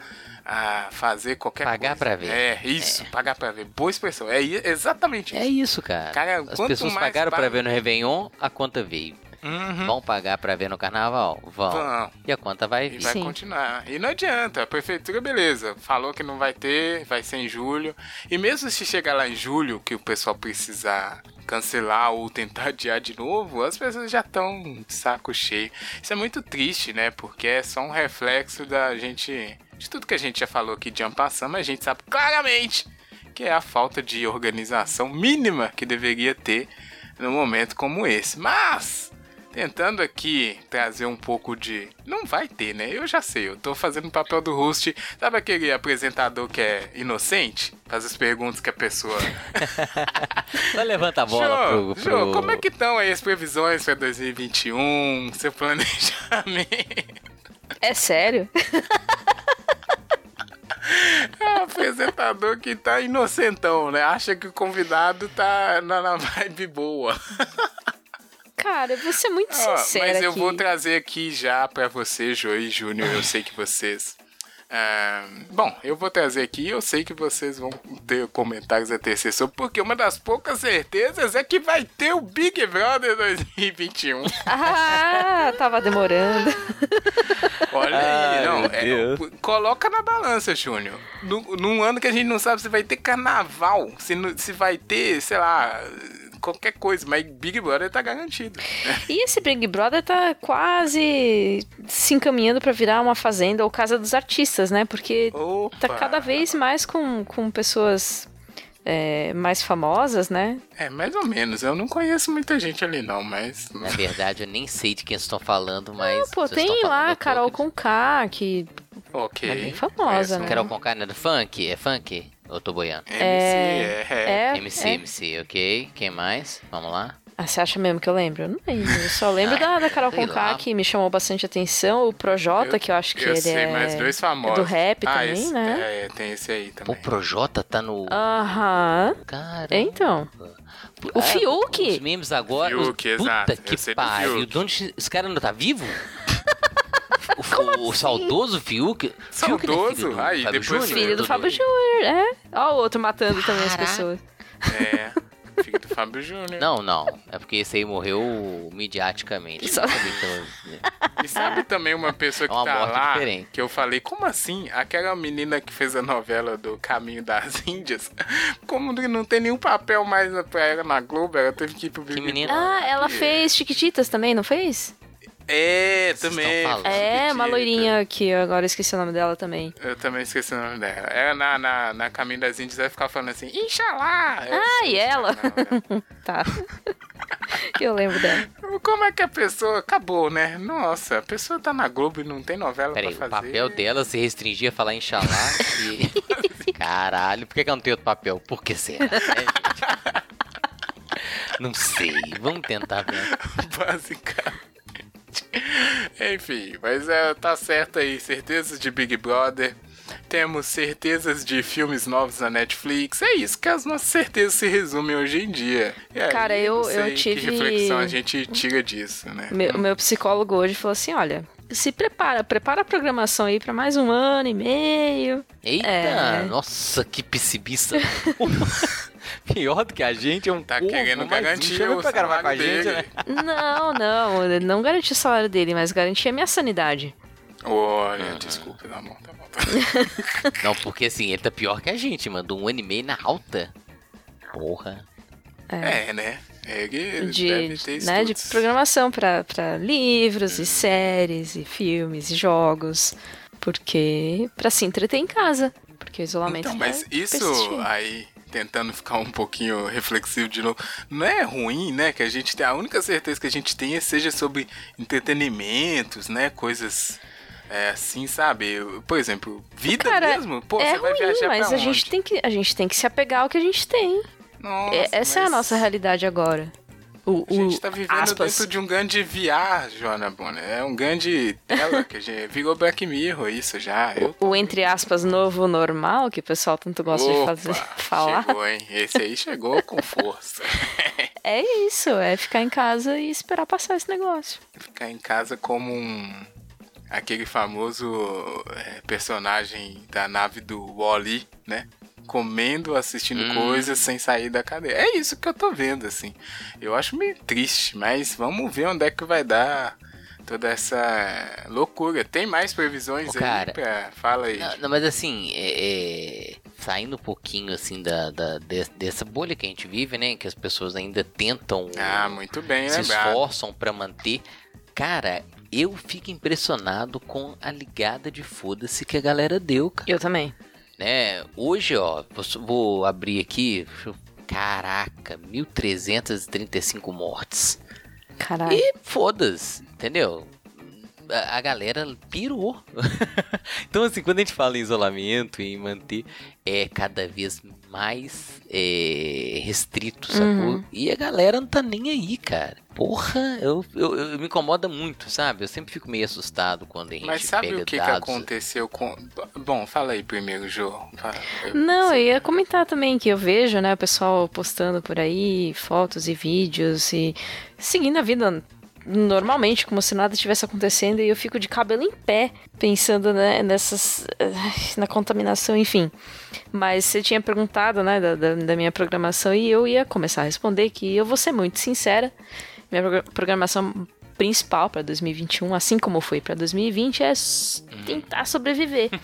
a fazer qualquer Pagar coisa. pra ver. É, isso, pagar pra ver. Boa expressão. É exatamente É isso. isso, cara. Cara, As pessoas pagaram pra ver no Réveillon, a conta veio. Uhum. Vão pagar pra ver no Carnaval? Vão. Vão. E a conta vai E vir. vai Sim. continuar. E não adianta, a prefeitura, beleza, falou que não vai ter, vai ser em julho. E mesmo se chegar lá em julho, que o pessoal precisar cancelar ou tentar adiar de novo, as pessoas já estão de saco cheio. Isso é muito triste, né? Porque é só um reflexo da gente. De tudo que a gente já falou aqui de ano passado, mas a gente sabe claramente que é a falta de organização mínima que deveria ter num momento como esse. Mas tentando aqui trazer um pouco de. Não vai ter, né? Eu já sei, eu tô fazendo o papel do host. Sabe aquele apresentador que é inocente? Faz as perguntas que a pessoa. [LAUGHS] Só levanta a bola Jô, pro, pro... Jô, como é que estão aí as previsões para 2021? Seu [LAUGHS] planejamento? É sério? [LAUGHS] É um apresentador que tá inocentão, né? Acha que o convidado tá na, na vibe boa. Cara, vou ser muito sincera mas eu aqui. vou trazer aqui já pra você, Joey Júnior. Eu sei que vocês. Ah, bom, eu vou trazer aqui. Eu sei que vocês vão ter comentários a tecer sobre, porque uma das poucas certezas é que vai ter o Big Brother 2021. Ah, tava demorando. Olha Ai, aí, não. é, coloca na balança, Júnior. No- Num ano que a gente não sabe se vai ter carnaval, se, se vai ter, sei lá, qualquer coisa, mas Big Brother tá garantido. E esse Big Brother tá quase se encaminhando pra virar uma fazenda ou casa dos artistas, né? Porque Opa! tá cada vez mais com, com pessoas é, mais famosas, né? É, mais ou menos. Eu não conheço muita gente ali, não, mas. Na verdade, eu nem sei de quem estão falando, mas. Pô, vocês estão tem lá a Carol. Conká, que Ok. É bem famosa, né? Carol Conká não é do funk? É funk? Eu tô boiando. MC, é. é. é. MC, é. MC, ok. Quem mais? Vamos lá. Ah, você acha mesmo que eu lembro? Eu não lembro. Eu só lembro [LAUGHS] Ah, da, da Carol Conká, lá. que me chamou bastante atenção. O Projota, Eu- que eu acho que eu ele sei, é mais dois famosos. do rap ah, também, esse- né? É, tem esse aí O também. Projota tá no. Aham. Cara. Então. O Fiuk. Os memes agora. Fiuk, os... Puta exato. Eu que pariu. De onde esse cara ainda tá vivo? [LAUGHS] [LAUGHS] O, assim? o, o saudoso Fiuk. Fiuk é filho Saudoso? do Aí, Fábio depois Júnior? Filho do Fábio. Júnior, é. Ó o outro matando também as pessoas. É. Filho do Fábio Júnior. Não, não. É porque esse aí morreu mediaticamente. Só- que E sabe também uma pessoa que É uma tá lá, diferente. que eu falei, como assim? Aquela menina que fez a novela do Caminho das [LAUGHS] Índias, como não tem nenhum papel mais pra ela na Globo, ela teve que ir pro Big menina? Ah, ela fez Chiquititas também, não fez? É, Vocês também. É, uma loirinha que eu agora esqueci o nome dela também. Eu também esqueci o nome dela. Ela na, na, na Caminho das Índias vai ficar falando assim, Inxalá! Eu Ah, e ela? não, [LAUGHS] Tá. [LAUGHS] eu lembro dela. Como é que a pessoa acabou, né? Nossa, a pessoa tá na Globo e não tem novela Peraí, pra o fazer. papel dela se restringia a falar Inxalá e... [LAUGHS] Caralho, por que que ela não tem outro papel? Por que será, gente? Não sei, vamos tentar ver. Basicamente. [LAUGHS] Enfim, mas é, tá certo aí. Certezas de Big Brother. Temos certezas de filmes novos na Netflix. É isso que as nossas certezas se resumem hoje em dia. E aí, Cara, eu- não sei eu tive- Que reflexão a gente tira disso, né? Meu, o meu psicólogo hoje falou assim: olha, se prepara, prepara a programação aí pra mais um ano e meio. Eita, É. nossa, que pessimista. [LAUGHS] [LAUGHS] Pior do que a gente é um Tá povo, querendo garantir o pra gravar com a salário gente, dele. né? Não, não, ele não garantiu o salário dele, mas garantia a minha sanidade. Olha, Ah. desculpa, tá bom, tá bom. [LAUGHS] Não, porque assim, ele tá pior que a gente, mandou um ano e meio na alta. Porra. É, né? Ele De, deve ter né, de programação pra, pra livros e séries e filmes e jogos. Porque. pra se entreter em casa. Porque o isolamento. Então, mas vai isso persistir. aí, tentando ficar um pouquinho reflexivo de novo, não é ruim, né? Que a gente tem. A única certeza que a gente tem é seja sobre entretenimentos, né? Coisas é, assim, sabe? Por exemplo, vida Cara, mesmo? Pô, é você vai ruim, viajar mas pra a gente, tem que, a gente tem que se apegar ao que a gente tem. Nossa, É- Essa é a mas nossa realidade agora. O, A gente o- tá vivendo aspas, dentro de um grande VR, Joana Bonner. É um grande tela que a gente virou Black Mirror, isso já. Eu o, entre aspas, novo normal, que o pessoal tanto gosta de fazer, Opa, [LAUGHS] falar. Chegou, hein? Esse aí chegou com força. [LAUGHS] É isso, é ficar em casa e esperar passar esse negócio. Ficar em casa como um. Aquele famoso é, personagem da nave do Wally, né? Comendo, assistindo Hum. coisas sem sair da cadeira. É isso que eu tô vendo, assim. Eu acho meio triste, mas vamos ver onde é que vai dar toda essa loucura. Tem mais previsões Ô, aí cara, pra... Fala aí. Não, não, mas assim, é, é, saindo um pouquinho assim da, da- de- dessa bolha que a gente vive, né? Que as pessoas ainda tentam, Ah, muito bem se lembrado. esforçam pra manter. Cara, eu fico impressionado com a ligada de foda-se que a galera deu, cara. Eu também. Né? Hoje, ó, vou, abrir aqui. Caraca, 1335 mortes. Caralho. E foda-se, entendeu? A, galera pirou. [LAUGHS] então, assim, quando a gente fala em isolamento e em manter, é cada vez mais é, restrito, sacou? Uhum. E a galera não tá nem aí, cara. Porra, eu, eu, eu- me incomoda muito, sabe? Eu sempre fico meio assustado quando a gente Mas sabe pega o que, que dados. aconteceu com. Bom, fala aí primeiro, Jô. Eu- Não, eu ia comentar também que eu vejo, né, o pessoal postando por aí fotos e vídeos e seguindo a vida normalmente, como se nada tivesse acontecendo, e eu fico de cabelo em pé pensando né, nessas. eh, na contaminação, enfim. Mas você tinha perguntado, né, da, da, minha programação, e eu ia começar a responder que eu vou ser muito sincera. Minha progra- programação principal para 2021, assim como foi para 2020, é s- tentar sobreviver. [LAUGHS]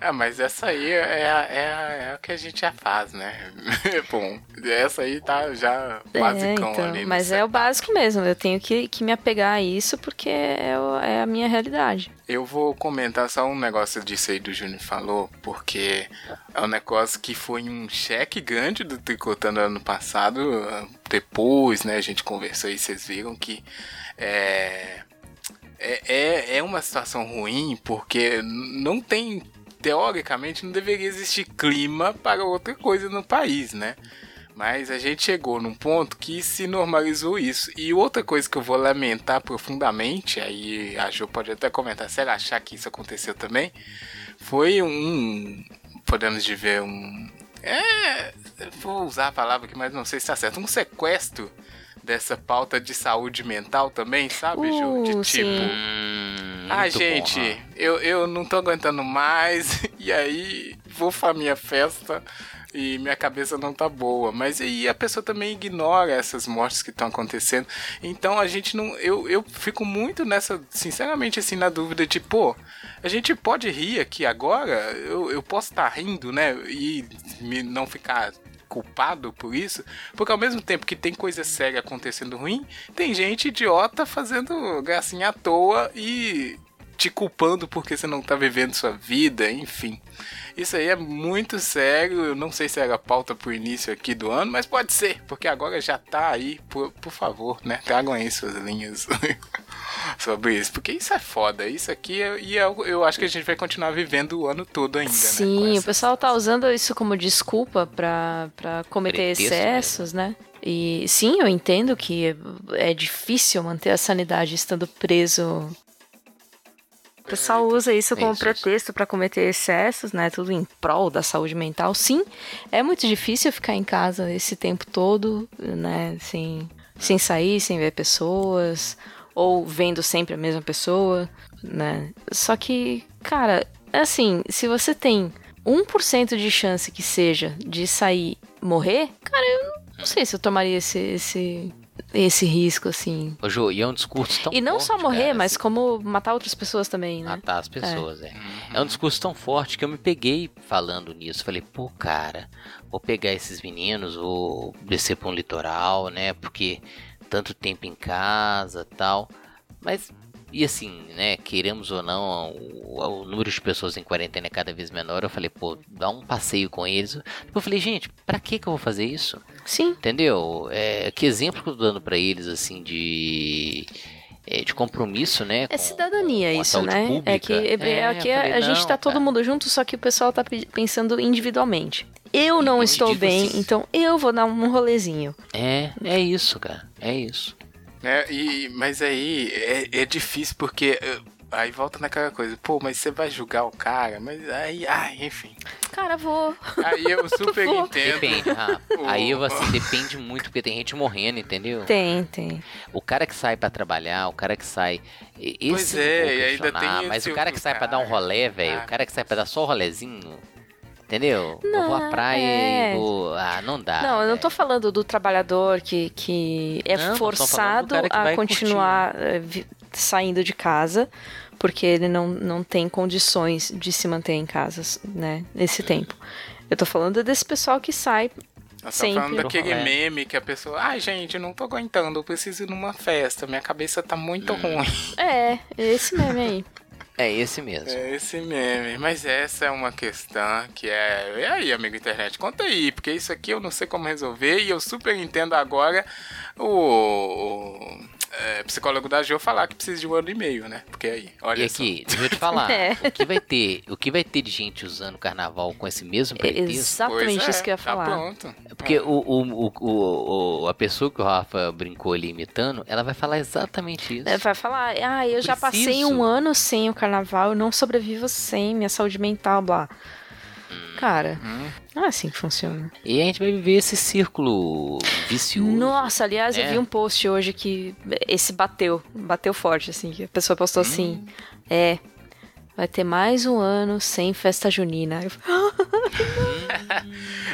Ah, [LAUGHS] mas essa aí é, a- é, a- é o que a gente já faz, né? [LAUGHS] Bom, essa aí tá já É, basicão então, ali. mas é o básico mesmo. Eu tenho que, que me apegar a isso porque é, é a minha realidade. Eu vou comentar só um negócio disso aí do Júnior falou, porque é um negócio que foi um cheque grande do Tricotando ano passado. Depois, né, a gente conversou e vocês viram que é, é, é, é uma situação ruim, porque não tem, teoricamente, não deveria existir clima para outra coisa no país, né? Mas a gente chegou num ponto que se normalizou isso. E outra coisa que eu vou lamentar profundamente, aí a Jo pode até comentar se ela achar que isso aconteceu também, foi um. Podemos dizer um. É. Vou usar a palavra aqui, mas não sei se está certo. Um sequestro dessa pauta de saúde mental também, sabe, Ju? De Uh, tipo. sim. Hum, Ah, bom, gente, ah. eu, eu não tô aguentando mais, [LAUGHS] e aí vou pra minha festa e minha cabeça não tá boa. Mas aí a pessoa também ignora essas mortes que estão acontecendo. Então a gente não. Eu, eu fico muito nessa, sinceramente, assim, na dúvida de, pô, a gente pode rir aqui agora? Eu, eu posso estar rindo, né? E me não ficar culpado por isso, porque ao mesmo tempo que tem coisa séria acontecendo ruim, tem gente idiota fazendo gracinha à toa e te culpando porque você não tá vivendo sua vida, enfim. Isso aí é muito sério, eu não sei se era pauta pro início aqui do ano, mas pode ser, porque agora já tá aí, por, por favor, né? Tragam aí suas linhas [LAUGHS] sobre isso, porque isso é foda, isso aqui, é- e eu, eu acho que a gente vai continuar vivendo o ano todo ainda, né? Sim, o essa pessoal tá usando isso como desculpa pra, pra cometer Pretexto excessos, né? E sim, eu entendo que é difícil manter a sanidade estando preso. O pessoal usa isso como pretexto pra cometer excessos, né? Tudo em prol da saúde mental. Sim, é muito difícil ficar em casa esse tempo todo, né? Sem, sem sair, sem ver pessoas, ou vendo sempre a mesma pessoa, né? Só que, cara, assim, se você tem 1% de chance que seja de sair morrer, cara, eu não sei se eu tomaria esse, esse, esse risco, assim. Ô, Jô, e é um discurso tão E não só forte, morrer, cara, mas assim, como matar outras pessoas também, né? matar as pessoas, é. É um discurso tão forte que eu me peguei falando nisso. Falei, pô, cara, vou pegar esses meninos, vou descer pra um litoral, né? Porque tanto tempo em casa tal. Mas, e assim, né? Queremos ou não, o, o número de pessoas em quarentena é cada vez menor. Eu falei, pô, dá um passeio com eles. Eu falei, gente, pra que que eu vou fazer isso? Sim. Entendeu? É, que exemplo que eu tô dando pra eles, assim, de. é, de compromisso, né? É cidadania com a isso, né? pública. É que é, É, aqui eu falei, a gente não, tá todo mundo junto, só que o pessoal tá pe- pensando individualmente. Eu não Eu estou bem, assim- então eu vou dar um rolezinho. É, é isso, cara. É isso. É, e, mas aí é, é difícil porque eh, aí volta naquela coisa, pô, mas você vai julgar o cara, mas aí, ai, enfim. Cara, vou. Aí eu [LAUGHS] super Vou. entendo. Depende, [LAUGHS] Rafa. Aí eu assim, depende muito, porque tem gente morrendo, entendeu? Tem, tem. O cara que sai pra trabalhar, o cara que sai. Esse Pois é, e ainda tem Mas esse o cara outro que sai pra dar um rolé, velho, Ah. o cara que sai pra dar só o rolezinho. Entendeu? eu vou à Não, praia é. e vou. Ah, não dá. não, eu não tô velho. falando do trabalhador que, que é Não, tô forçado que a continuar eh, vi- saindo de casa porque ele não, não tem condições de se manter em casa, né, nesse tempo. Eu tô falando desse pessoal que sai Nós Sempre. falando daquele É. meme que a pessoa, ai gente, eu não tô aguentando, eu preciso ir numa festa, minha cabeça tá muito Hum. ruim. É, esse meme aí. [LAUGHS] É esse mesmo. É esse meme. Mas essa é uma questão que é. E aí, amigo internet? Conta aí, porque isso aqui eu não sei como resolver e eu super entendo agora o. o, é, psicólogo da Jo falar que precisa de um ano e meio, né? Porque aí, olha E só. aqui, deixa eu te falar, [LAUGHS] É. o que vai ter, o que vai ter de gente usando carnaval com esse mesmo É pretexto? exatamente é, isso que eu ia tá falar. pronto. Porque o, o, o, o- o- a pessoa que o Rafa brincou ali imitando, ela vai falar exatamente isso. É, Vai falar, ah, eu já passei um ano sem o carnaval, eu não sobrevivo sem minha saúde mental, blá. Hum. Cara, não é assim que funciona. E a gente vai viver esse círculo vicioso. Nossa, aliás, eu É. vi um post hoje que esse bateu, bateu forte, assim, que a pessoa postou Hum. assim, é, vai ter mais um ano sem festa junina. Eu falei,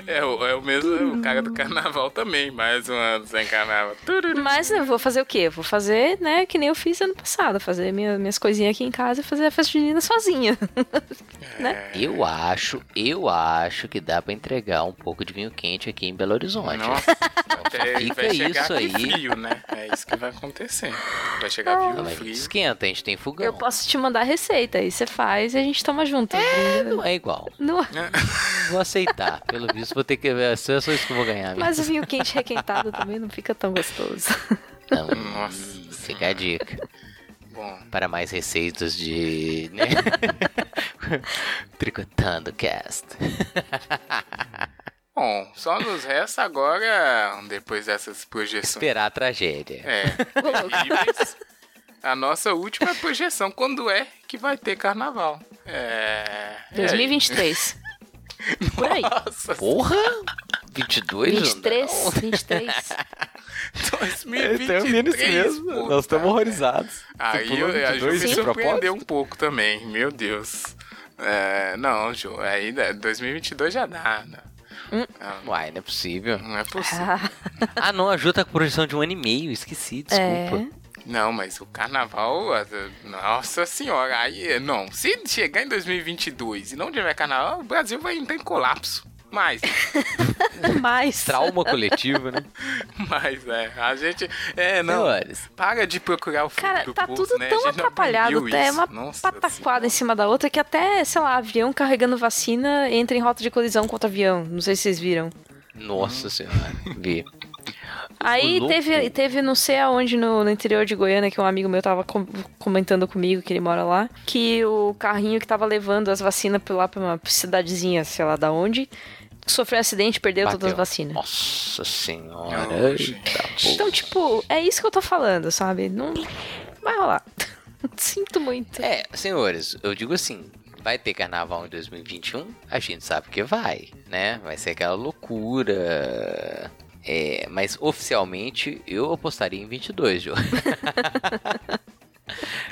É, o- é o mesmo, o cara do carnaval também, mais um ano sem carnaval. Mas eu vou fazer o quê? Eu vou fazer, né, que nem eu fiz ano passado, fazer minha- minhas coisinhas aqui em casa e fazer a festa junina sozinha. [LAUGHS] né? Eu acho, eu acho que dá pra entregar um pouco de vinho quente aqui em Belo Horizonte. Nossa, [LAUGHS] até Fica vai chegar isso aí. frio, né? É isso que vai acontecer. Vai chegar mas frio. esquenta, a gente tem fogão. Eu posso te mandar a receita, aí você faz e a gente toma junto. brinda. Não é igual. Não- Vou aceitar. Pelo visto, vou ter que ver. Só só isso que eu vou ganhar. mas o vinho quente requentado também não fica tão gostoso. Não, Nossa fica a dica. Bom, Para mais receitas de. Né? [LAUGHS] Tricotando cast. bom, só nos resta agora, depois dessas projeções. Esperar a tragédia. É, a nossa última projeção, quando é que vai ter carnaval? É. 2023. [LAUGHS] Por aí. Nossa, Porra! 22 23, não. 23. 2023. Então, nisso mesmo. puta. Nós estamos horrorizados. Aí eu, a Ju 22 me de surpreendeu um pouco também, meu Deus. É, não, Ju, ainda 2022 já dá. né? Não, Uai, não é possível. não é possível. Ah, Ah, não, ajuda com a projeção de um ano e meio. Esqueci, desculpa. é. Não, mas o carnaval, nossa senhora, aí não. Se chegar em 2022 e não tiver carnaval, o Brasil vai entrar em colapso. Mas, [LAUGHS] Mas. Trauma coletivo, né? [LAUGHS] mas é, a gente, é, não. Senhores, Para de procurar o fundo Cara, tá tudo né? Tão atrapalhado, aprendeu é isso. uma Nossa pataquada em cima da outra que até, sei lá, avião carregando vacina entra em rota de colisão com outro avião. Não sei se vocês viram. nossa senhora. Vi. Aí teve, teve não sei aonde no, no interior de Goiânia, que um amigo meu tava com- comentando comigo, que ele mora lá, que o carrinho que tava levando as vacinas lá pra uma cidadezinha, sei lá da onde, sofreu um acidente e perdeu todas as Bateu. vacinas. Nossa senhora. Pô. Então, tipo, é isso que eu tô falando, sabe? Não vai rolar. [LAUGHS] Sinto muito. É, senhores, eu digo assim, vai ter carnaval em 2021? A gente sabe que vai, né? Vai ser aquela loucura. É, mas oficialmente eu apostaria em 22, Jô. [LAUGHS]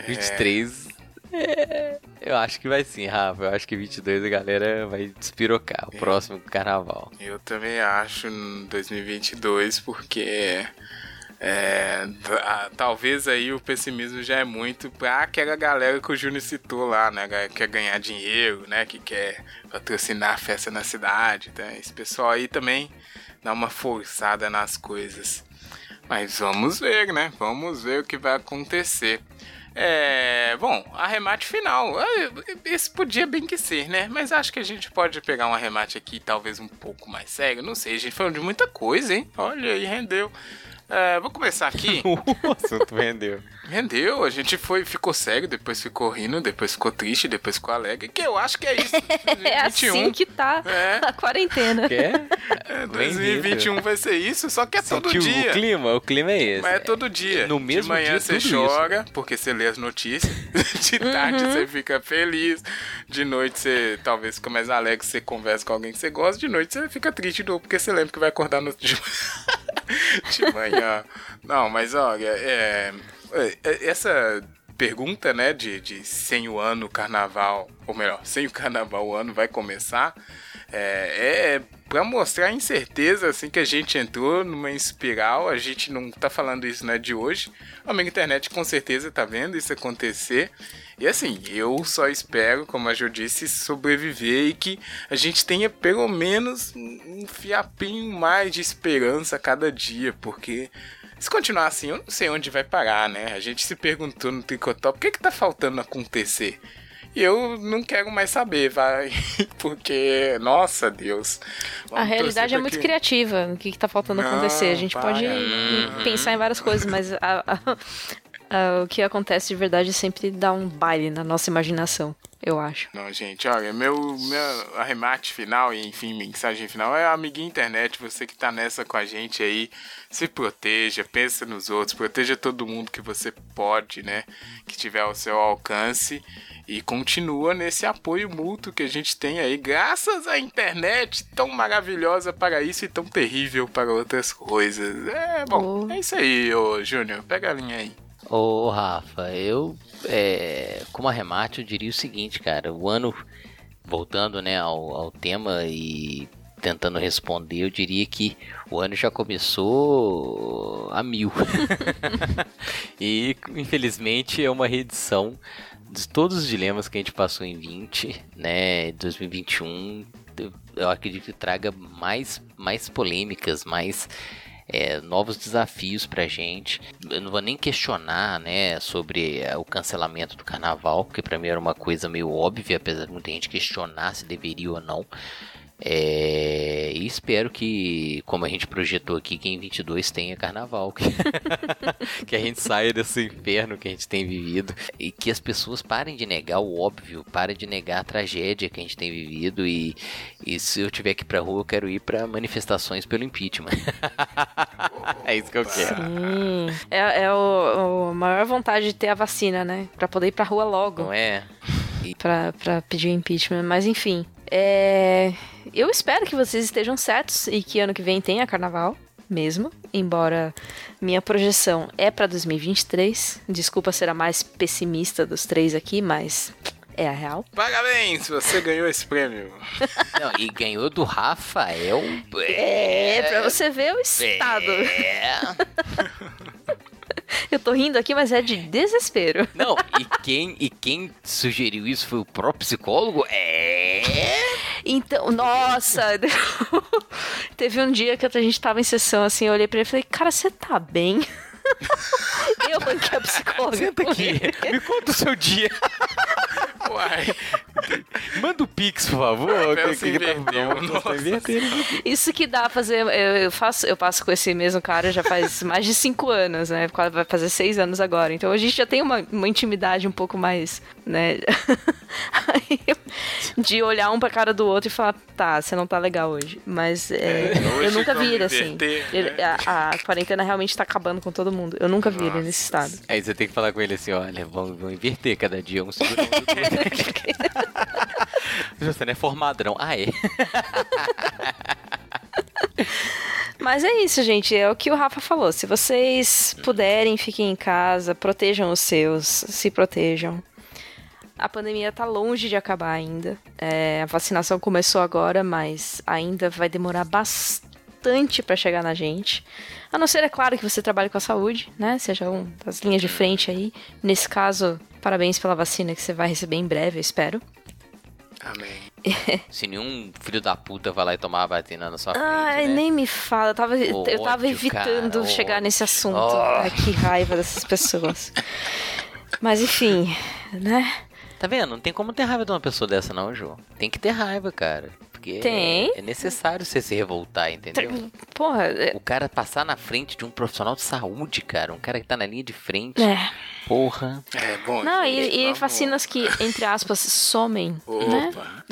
23. é, eu acho que vai sim, Rafa. Eu acho que 22 a galera vai despirocar. O próximo carnaval. Eu também acho em 2022, porque é, ta- talvez aí o pessimismo já é muito pra aquela galera que o Júnior citou lá, né? Que quer ganhar dinheiro, né? Que quer patrocinar a festa na cidade, né? Esse pessoal aí também dá uma forçada nas coisas. Mas vamos ver, né? Vamos ver o que vai acontecer. É, bom, arremate final. É, Esse podia bem que ser, né? Mas acho que a gente pode pegar um arremate aqui, talvez um pouco mais sério. Não sei, a gente falou de muita coisa, hein? Olha aí, rendeu. É, vou começar aqui. [LAUGHS] o assunto rendeu. Rendeu, a gente foi, ficou sério, depois ficou rindo, depois ficou triste, depois ficou alegre. Que eu acho que é isso. [LAUGHS] É assim que tá É. a quarentena. Quer? É, Vem 2021 vai ser isso, só que é todo Sentiu dia. o clima? O clima é esse. Mas é todo dia. No de mesmo manhã dia, você chora, porque você lê as notícias. [LAUGHS] De tarde você fica feliz. De noite você talvez fica mais alegre, você conversa com alguém que você gosta. De noite você fica triste de novo, porque você lembra que vai acordar no de, [LAUGHS] de manhã. Não, mas olha, é, é, essa pergunta, né, de, de sem o ano o carnaval, ou melhor, sem o carnaval o ano vai começar, é, é pra mostrar a incerteza, assim, que a gente entrou numa espiral, a gente não tá falando isso, né, de hoje, a minha internet com certeza tá vendo isso acontecer, e assim, eu só espero, como a Jo disse, sobreviver e que a gente tenha pelo menos um fiapinho mais de esperança a cada dia, porque se continuar assim, eu não sei onde vai parar, né? A gente se perguntou no Tricotop o que que tá faltando acontecer. E eu não quero mais saber, vai. [LAUGHS] Porque, nossa Deus. A Vamos realidade torcer é muito criativa no que, que tá faltando Não, acontecer. A gente para, pode pensar em várias coisas, mas a- a- [LAUGHS] a- o que acontece de verdade sempre dá um baile na nossa imaginação, eu acho. Não, gente, olha, meu, meu arremate final e, enfim, mensagem final é amiguinho internet, você que tá nessa com a gente aí, se proteja, pensa nos outros, proteja todo mundo que você pode, né, que tiver ao seu alcance e continua nesse apoio mútuo que a gente tem aí, graças à internet tão maravilhosa para isso e tão terrível para outras coisas. É, bom, Oh. é isso aí, ô Júnior, pega a linha aí. Ô, Rafa, eu, é, como arremate, eu diria o seguinte, cara. O ano, voltando, né, ao, ao tema e tentando responder, eu diria que o ano já começou a mil. [LAUGHS] [LAUGHS] e infelizmente é uma reedição de todos os dilemas que a gente passou em 20, né? 2021, eu- eu acredito que traga mais, mais polêmicas, mais é, novos desafios pra gente. Eu não vou nem questionar, né, sobre é, o cancelamento do carnaval, porque pra mim era uma coisa meio óbvia, apesar de muita gente questionar se deveria ou não. É, e espero que, como a gente projetou aqui, que em 22 tenha carnaval. Que, [LAUGHS] que a gente saia desse inferno que a gente tem vivido. E que as pessoas parem de negar o óbvio, parem de negar a tragédia que a gente tem vivido. E, e se eu tiver que ir pra rua, eu quero ir pra manifestações pelo impeachment. [LAUGHS] é isso que eu quero. Hum, é é o, o maior vontade de ter a vacina, né? Pra poder ir pra rua logo. Não é? pra, pra pedir o impeachment. Mas enfim, é, eu espero que vocês estejam certos e que ano que vem tenha carnaval mesmo. Embora minha projeção é pra 2023. Desculpa ser a mais pessimista dos três aqui, mas é a real. Parabéns, você ganhou esse prêmio. [LAUGHS] Não, e ganhou do Rafael. É, pra você ver o estado. É. [LAUGHS] Eu tô rindo aqui, mas é de desespero. Não, e quem, e quem sugeriu isso foi o próprio psicólogo? É. Então, nossa, [LAUGHS] teve um dia que a gente tava em sessão assim, eu olhei pra ele e falei, cara, você tá bem? [LAUGHS] Eu banquei a psicóloga. Senta aqui, me conta o seu dia. [LAUGHS] Uai, Manda o Pix, por favor. Que- que tá- inverteu, nossa. tá. Isso que dá a fazer. Eu, eu faço, eu passo com esse mesmo cara já faz [LAUGHS] mais de cinco anos, né? Vai fazer seis anos agora. Então a gente já tem uma, uma intimidade um pouco mais, né? [LAUGHS] De olhar um pra cara do outro e falar, tá, você não tá legal hoje. Mas é, hoje eu nunca vi ele assim. inverter, Ele- né? a, a quarentena realmente tá acabando com todo mundo. Eu nunca vi ele nesse estado. Aí você tem que falar com ele assim, olha, vamos, vamos inverter cada dia um segura [LAUGHS] [LAUGHS] não é formadrão. Ah, é? [LAUGHS] Mas é isso, gente. É o que o Rafa falou. Se vocês puderem, fiquem em casa, protejam os seus, se protejam. A pandemia tá longe de acabar ainda. É, a vacinação começou agora, mas ainda vai demorar bastante pra chegar na gente. A não ser, é claro, que você trabalhe com a saúde, né? Seja um das linhas de frente aí. Nesse caso, parabéns pela vacina que você vai receber em breve, eu espero. amém. [LAUGHS] Se nenhum filho da puta vai lá e tomar a vacina na sua frente, Ai, né? nem me fala. Eu tava, eu tava Ódio, evitando cara, chegar nesse ódio. assunto. Oh. Ai, que raiva dessas pessoas. Mas enfim, né? Tá vendo? Não tem como ter raiva de uma pessoa dessa não, João. Tem que ter raiva, cara. Porque Tem. é necessário você se revoltar, entendeu? Porra, é. O cara passar na frente de um profissional de saúde, cara. Um cara que tá na linha de frente. é. Porra. É bom. Não, gente, e, e vacinas que, entre aspas, somem, né? Opa.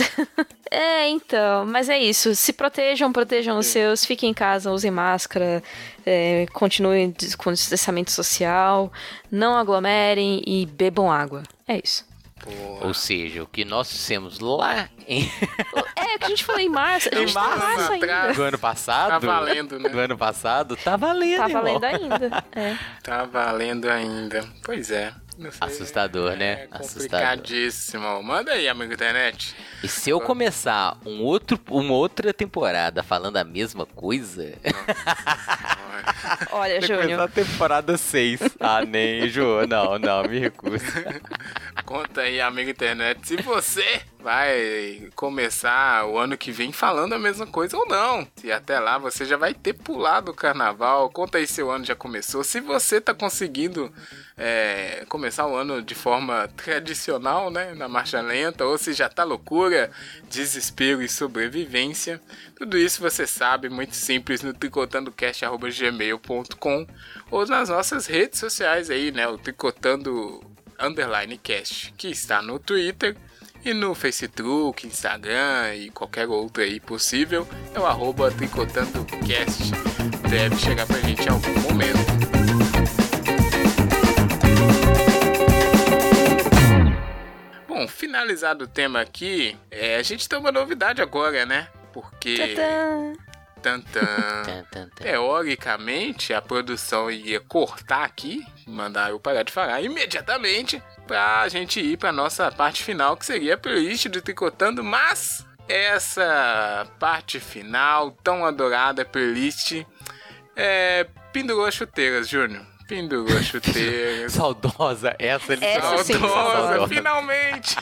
[LAUGHS] É, então, mas é isso. Se protejam, protejam os seus, fiquem em casa, usem máscara, é, continuem com distanciamento social, não aglomerem e bebam água. É isso. Ou seja, o que nós fizemos lá em... É, o que a gente falou em março. A Em gente tá em março março ainda. do ano passado. Tá valendo, né? Do ano passado, tá valendo, Tá irmão. valendo ainda. [LAUGHS] É. Tá valendo ainda. Pois é. Sei. Assustador, né? É Assustador. complicadíssimo. Manda aí, amigo internet. E se eu começar um outro, uma outra temporada falando a mesma coisa... Olha, [LAUGHS] Júnior. temporada 6. Ah, nem, Jô. Não, não, me recuso. [LAUGHS] Conta aí, amigo internet, se você vai começar o ano que vem falando a mesma coisa ou não. Se até lá você já vai ter pulado o carnaval. Conta aí se o ano já começou. Se você tá conseguindo é, começar o ano de forma tradicional, né? Na marcha lenta, ou se já tá loucura, desespero e sobrevivência. Tudo isso você sabe, muito simples, no tricotandocast.gmail.com ou nas nossas redes sociais aí, né? O Tricotando underline cast, que está no Twitter e no Facebook, Instagram e qualquer outro aí possível, é o arroba tricotandocast. Deve chegar pra gente em algum momento. Bom, finalizado o tema aqui, é, a gente tem uma novidade agora, né? Porque. Tadã. Tan, tan. Teoricamente, a produção ia cortar aqui, mandar eu parar de falar imediatamente, pra gente ir pra nossa parte final, que seria a playlist do Tricotando, mas essa parte final, tão adorada playlist, é, pendurou as chuteiras, Júnior. Pendurou as chuteiras. [LAUGHS] Saudosa, essa ele Essa sim, saudosa, saudosa. finalmente!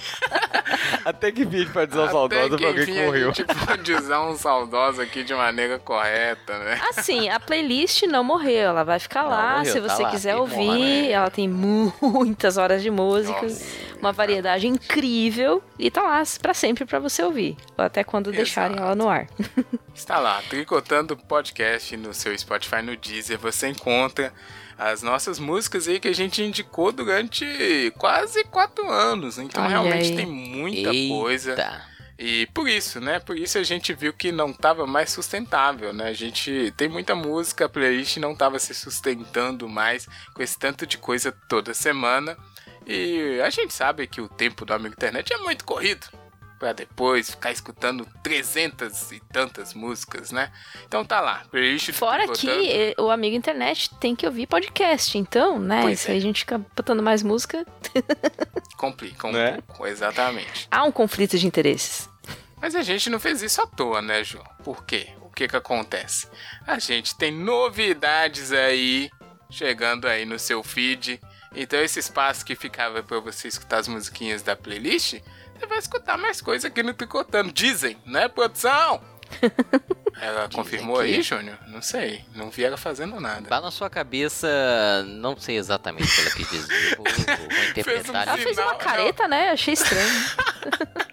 [LAUGHS] Até que fim pode dizer um saudosa pra alguém que morreu. A gente pode usar um saudosa aqui de maneira correta, né? Assim, a playlist não morreu, ela vai ficar Não lá. morreu, se tá você lá, quiser ouvir, né? ela tem muitas horas de músicas, Nossa. uma variedade incrível e tá lá pra sempre pra você ouvir, ou até quando deixarem ela no ar. [LAUGHS] Está lá, Tricotando Podcast no seu Spotify, no Deezer. Você encontra as nossas músicas aí que a gente indicou durante quase quatro anos. Então Olha realmente aí. tem muita coisa. Eita. E por isso, né? Por isso a gente viu que não estava mais sustentável, né? A gente tem muita música, a playlist não estava se sustentando mais com esse tanto de coisa toda semana. E a gente sabe que o tempo do amigo internet é muito corrido. Pra depois ficar escutando 300 e tantas músicas, né? Então tá lá, playlist Fora que o amigo internet tem que ouvir podcast, então, né? Pois Se é. a gente fica botando mais música, [LAUGHS] complica um Né? pouco, exatamente. há um conflito de interesses. Mas a gente não fez isso à toa, né, João? Por quê? O que que acontece? A gente tem novidades aí chegando aí no seu feed. Então esse espaço que ficava pra você escutar as musiquinhas da playlist, você vai escutar mais coisa aqui no Tricotando. Dizem, né, produção? [LAUGHS] Ela confirmou que- aí, Júnior? Não sei. Não vi ela fazendo nada. Tá na sua cabeça, não sei exatamente o que ela quis dizer. Vou, vou [LAUGHS] interpretar. Ela Sim, fez uma careta, né? Achei estranho.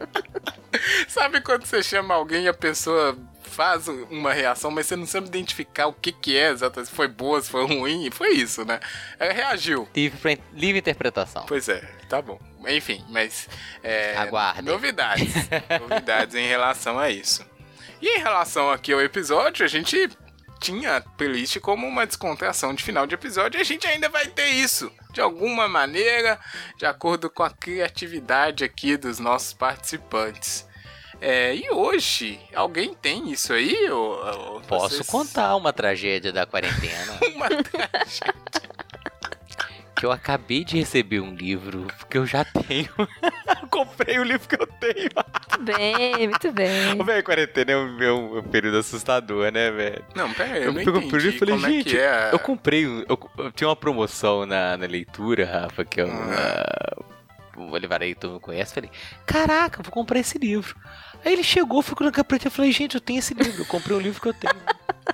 [LAUGHS] Sabe quando você chama alguém e a pessoa faz uma reação, mas você não sabe identificar o que que é exatamente, se foi boa, se foi ruim, e foi isso, né? Ela reagiu. Livre, livre interpretação. Pois é, tá bom. Enfim, mas. É, Aguardem. Novidades. [LAUGHS] novidades em relação a isso. E em relação aqui ao episódio, a gente tinha a playlist como uma descontração de final de episódio e a gente ainda vai ter isso. De alguma maneira, de acordo com a criatividade aqui dos nossos participantes. É, e hoje, alguém tem isso aí? Ou, ou Posso vocês- contar uma tragédia da quarentena. [LAUGHS] Uma tragédia. Que eu acabei de receber um livro que eu já tenho. Eu [LAUGHS] Comprei o livro que eu tenho. Muito bem, muito bem. Ô, velho, quarentena é um, é um- é um período assustador, né, velho? Não, pera aí, eu, Eu, não peguei o entendi livro e falei, como gente, é que é. eu comprei. Eu, eu tinha uma promoção na, na leitura, Rafa, que eu. Ah. Uh, o Olivareio todo mundo conhece. Falei, caraca, vou comprar esse livro. Aí ele chegou, ficou na capeta e falei, gente, eu tenho esse livro, eu comprei um livro que eu tenho. [LAUGHS]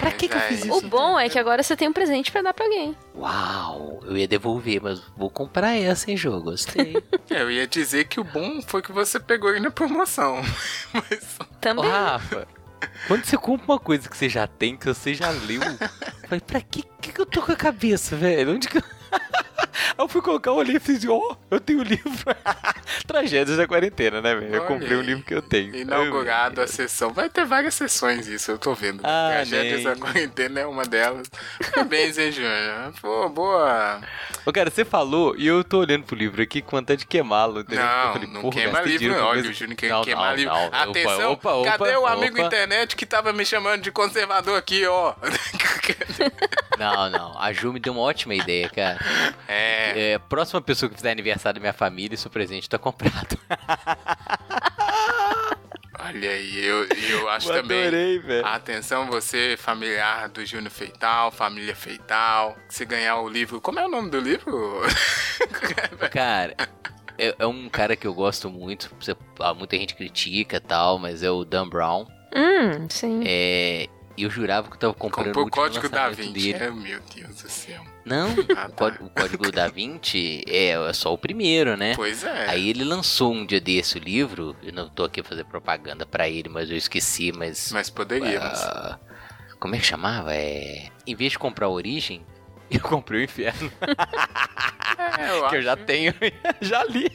pra que, que eu fiz isso? O bom é que agora você tem um presente pra dar pra alguém. Uau, eu ia devolver, mas vou comprar essa, hein, Jô? Gostei. [LAUGHS] Eu ia dizer que o bom foi que você pegou ele na promoção. [LAUGHS] Mas Ô, Também. Rafa, quando você compra uma coisa que você já tem, que você já leu, eu falei, pra que, que, que eu tô com a cabeça, velho? Onde que eu... [LAUGHS] Aí eu fui colocar o livro e disse, ó, eu tenho o livro. [LAUGHS] Tragédias da quarentena, né, velho? Eu comprei um livro que eu tenho. inaugurado a sessão. Vai ter várias sessões isso, eu tô vendo. Ah, Tragédias nem. da quarentena é uma delas. Parabéns, hein, Júnior? Pô, boa. Ô, cara, você falou e eu tô olhando pro livro aqui com vontade de queimá-lo, entendeu? Eu Não, falei, não queima livro, não. Olha, o Júnior quer queimar não, livro. não. Opa, Atenção, opa, opa, cadê o amigo opa. internet que tava me chamando de conservador aqui, ó? [LAUGHS] Não, não. A Ju me deu uma ótima ideia, cara. É, É, próxima pessoa que fizer aniversário da minha família, seu presente tá comprado. olha aí, eu, eu acho Eu também. adorei, velho. Atenção, você, familiar do Júnior Feital, família Feital. Se ganhar o livro. Como é o nome do livro? [LAUGHS] [LAUGHS] Cara, é, é um cara que eu gosto muito. ah, muita gente critica e tal, mas é o Dan Brown. Hum, sim. É, eu jurava que eu tava comprando Comprou o código da lançamento Vinci. dele. É, meu Deus do céu. Não, Ah, o, tá. código, o código da 20 é, é só o primeiro, né? Pois é. Aí ele lançou um dia desse o livro. Eu não tô aqui a fazer propaganda pra ele, mas eu esqueci, mas. Mas poderíamos. ah, como é que chamava? É. Em vez de comprar a origem, [LAUGHS] eu comprei o inferno. É, eu [LAUGHS] que eu já acho tenho, [LAUGHS] já li.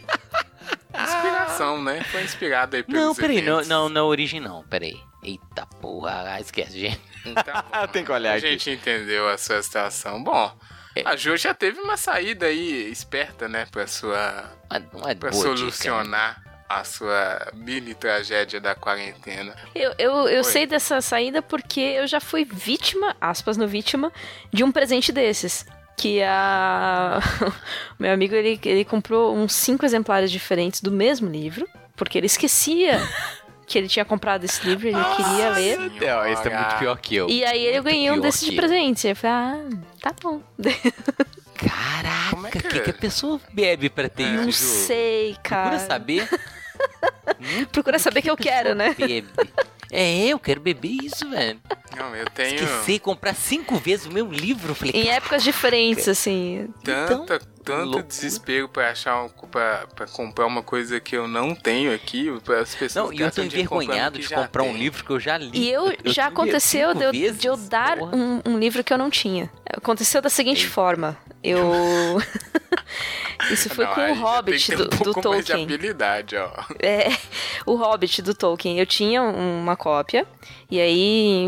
Inspiração, né? Foi inspirado aí pelos Não, peraí, não, não, não, origem não, peraí. Eita porra, ah, esquece, gente. Tá. [LAUGHS] Tem que olhar A aqui. gente entendeu a sua situação. Bom, É. a Jo já teve uma saída aí esperta, né? Pra sua... Não é Pra boa dica, né? solucionar a sua mini tragédia da quarentena. Eu, eu, eu Oi. sei dessa saída porque eu já fui vítima, aspas no vítima, de um presente desses. Que a. [LAUGHS] o meu amigo ele, ele comprou uns cinco exemplares diferentes do mesmo livro, porque ele esquecia que ele tinha comprado esse livro, ele queria ler. Não, esse é muito pior que eu. E aí eu Muito ganhei um desses que de presente. Eu falei, ah, tá bom. [LAUGHS] Caraca, Como é o que que, que a pessoa bebe pra ter Não isso, Ju? sei, cara. Procura saber. [LAUGHS] Procura saber que eu quero, né? Bebe. É, eu quero beber isso, velho. Não, eu tenho Esqueci comprar cinco vezes o meu livro. Falei, Em épocas diferentes, assim. tanta, tanto loucura. desespero pra achar um, pra, pra comprar uma coisa que eu não tenho aqui. As pessoas não, e eu tô envergonhado de já comprar um tem. livro que eu já li. E eu, já tive aconteceu de eu, de eu dar um, um livro que eu não tinha. Aconteceu da seguinte forma. Eu. [LAUGHS] [LAUGHS] Isso foi Não, com o Hobbit do, um do Tolkien. É, o Hobbit do Tolkien. Eu tinha uma cópia, e aí,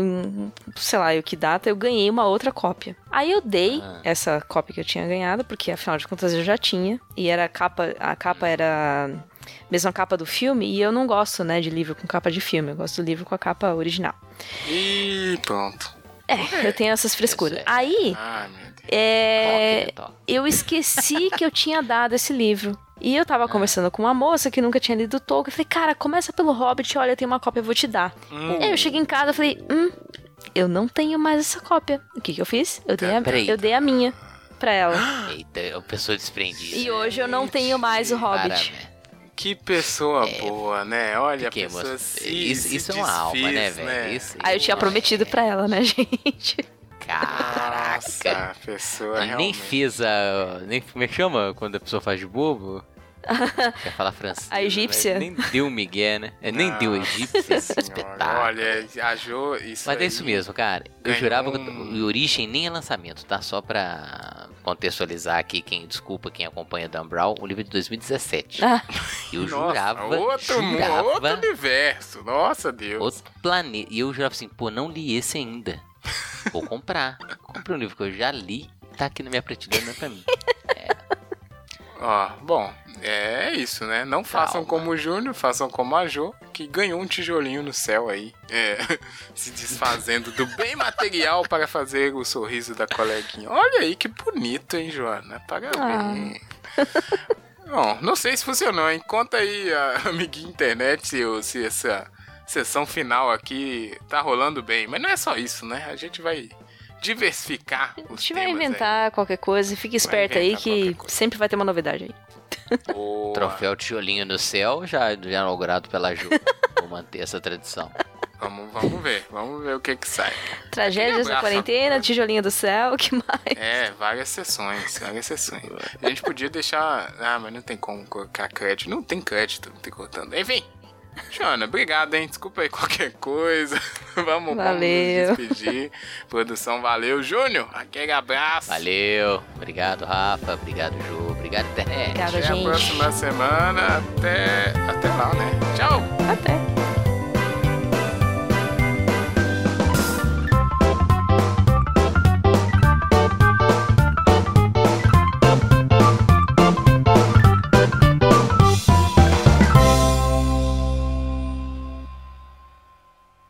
sei lá, eu que data, eu ganhei uma outra cópia. Aí eu dei Ah. essa cópia que eu tinha ganhado, porque afinal de contas eu já tinha, e era a capa, a capa era a mesma capa do filme, e eu não gosto, né, de livro com capa de filme, eu gosto do livro com a capa original. E pronto. É, eu tenho essas frescuras. É. Aí, Ah. É, eu esqueci que eu tinha dado esse livro. E eu tava conversando com uma moça que nunca tinha lido Tolkien. Eu falei, cara, começa pelo Hobbit, olha, tem uma cópia, eu vou te dar. Hum. Aí eu cheguei em casa e falei, hum, eu não tenho mais essa cópia. O que que eu fiz? Eu dei a, Peraí. eu dei a minha pra ela. [GASPS] Eita, é uma pessoa desprendida. E hoje eu não tenho mais o Hobbit. Para, Que pessoa boa, né? Olha, a que pessoa se, isso, se isso é uma alma, né, velho? Isso- Aí eu tinha prometido pra ela, né, [LAUGHS] gente? Caraca. Nossa, a pessoa E nem realmente... fiz a. Nem, como é que chama quando a pessoa faz de bobo? [LAUGHS] Quer falar francês. A egípcia. mas Nem deu Miguel, né? É, nem deu egípcia. Espetáculo. Olha, a Jo, isso Mas é isso mesmo, cara. Eu jurava que um- o Origem nem é lançamento, tá? Só pra contextualizar aqui, quem desculpa quem acompanha Dan Brown, o livro é de 2017. Ah, Eu Nossa, jurava, outro, jurava, outro universo. Nossa, Deus. outro planeta. E eu jurava assim, pô, não li esse ainda. Vou comprar. Comprei um livro que eu já li, tá aqui na minha prateleira, não é pra mim. Ó, bom, é isso, né? Não façam Calma. como o Júnior, façam como a Jo, que ganhou um tijolinho no céu aí. É, [LAUGHS] se desfazendo do bem material para fazer o sorriso da coleguinha. Olha aí que bonito, hein, Joana? Parabéns. Bom, não sei se funcionou, hein? Conta aí, a amiguinha internet, se, se essa sessão final aqui tá rolando bem. Mas não é só isso, né? A gente vai diversificar a os gente vai temas aí. inventar qualquer coisa. Fique esperto aí inventar que sempre vai ter uma novidade aí. Boa. Troféu tijolinho no céu, já, inaugurado pela Ju. [LAUGHS] Vou manter essa tradição. Vamos, vamos ver, vamos ver o que que sai. Tragédias da quarentena, tijolinho do céu, o que mais? É, várias sessões, várias sessões. A gente podia deixar. Ah, mas não tem como colocar crédito. Não tem crédito, não tem cortando. Enfim. Joana, obrigado, hein? Desculpa aí qualquer coisa. [LAUGHS] Vamos, Valeu. vamos nos despedir. Produção, valeu. Júnior, aquele abraço. Valeu. Obrigado, Rafa. Obrigado, Ju. Obrigado, internet. Obrigada, Até a gente. próxima semana. Até, até lá, né? Tchau. Até.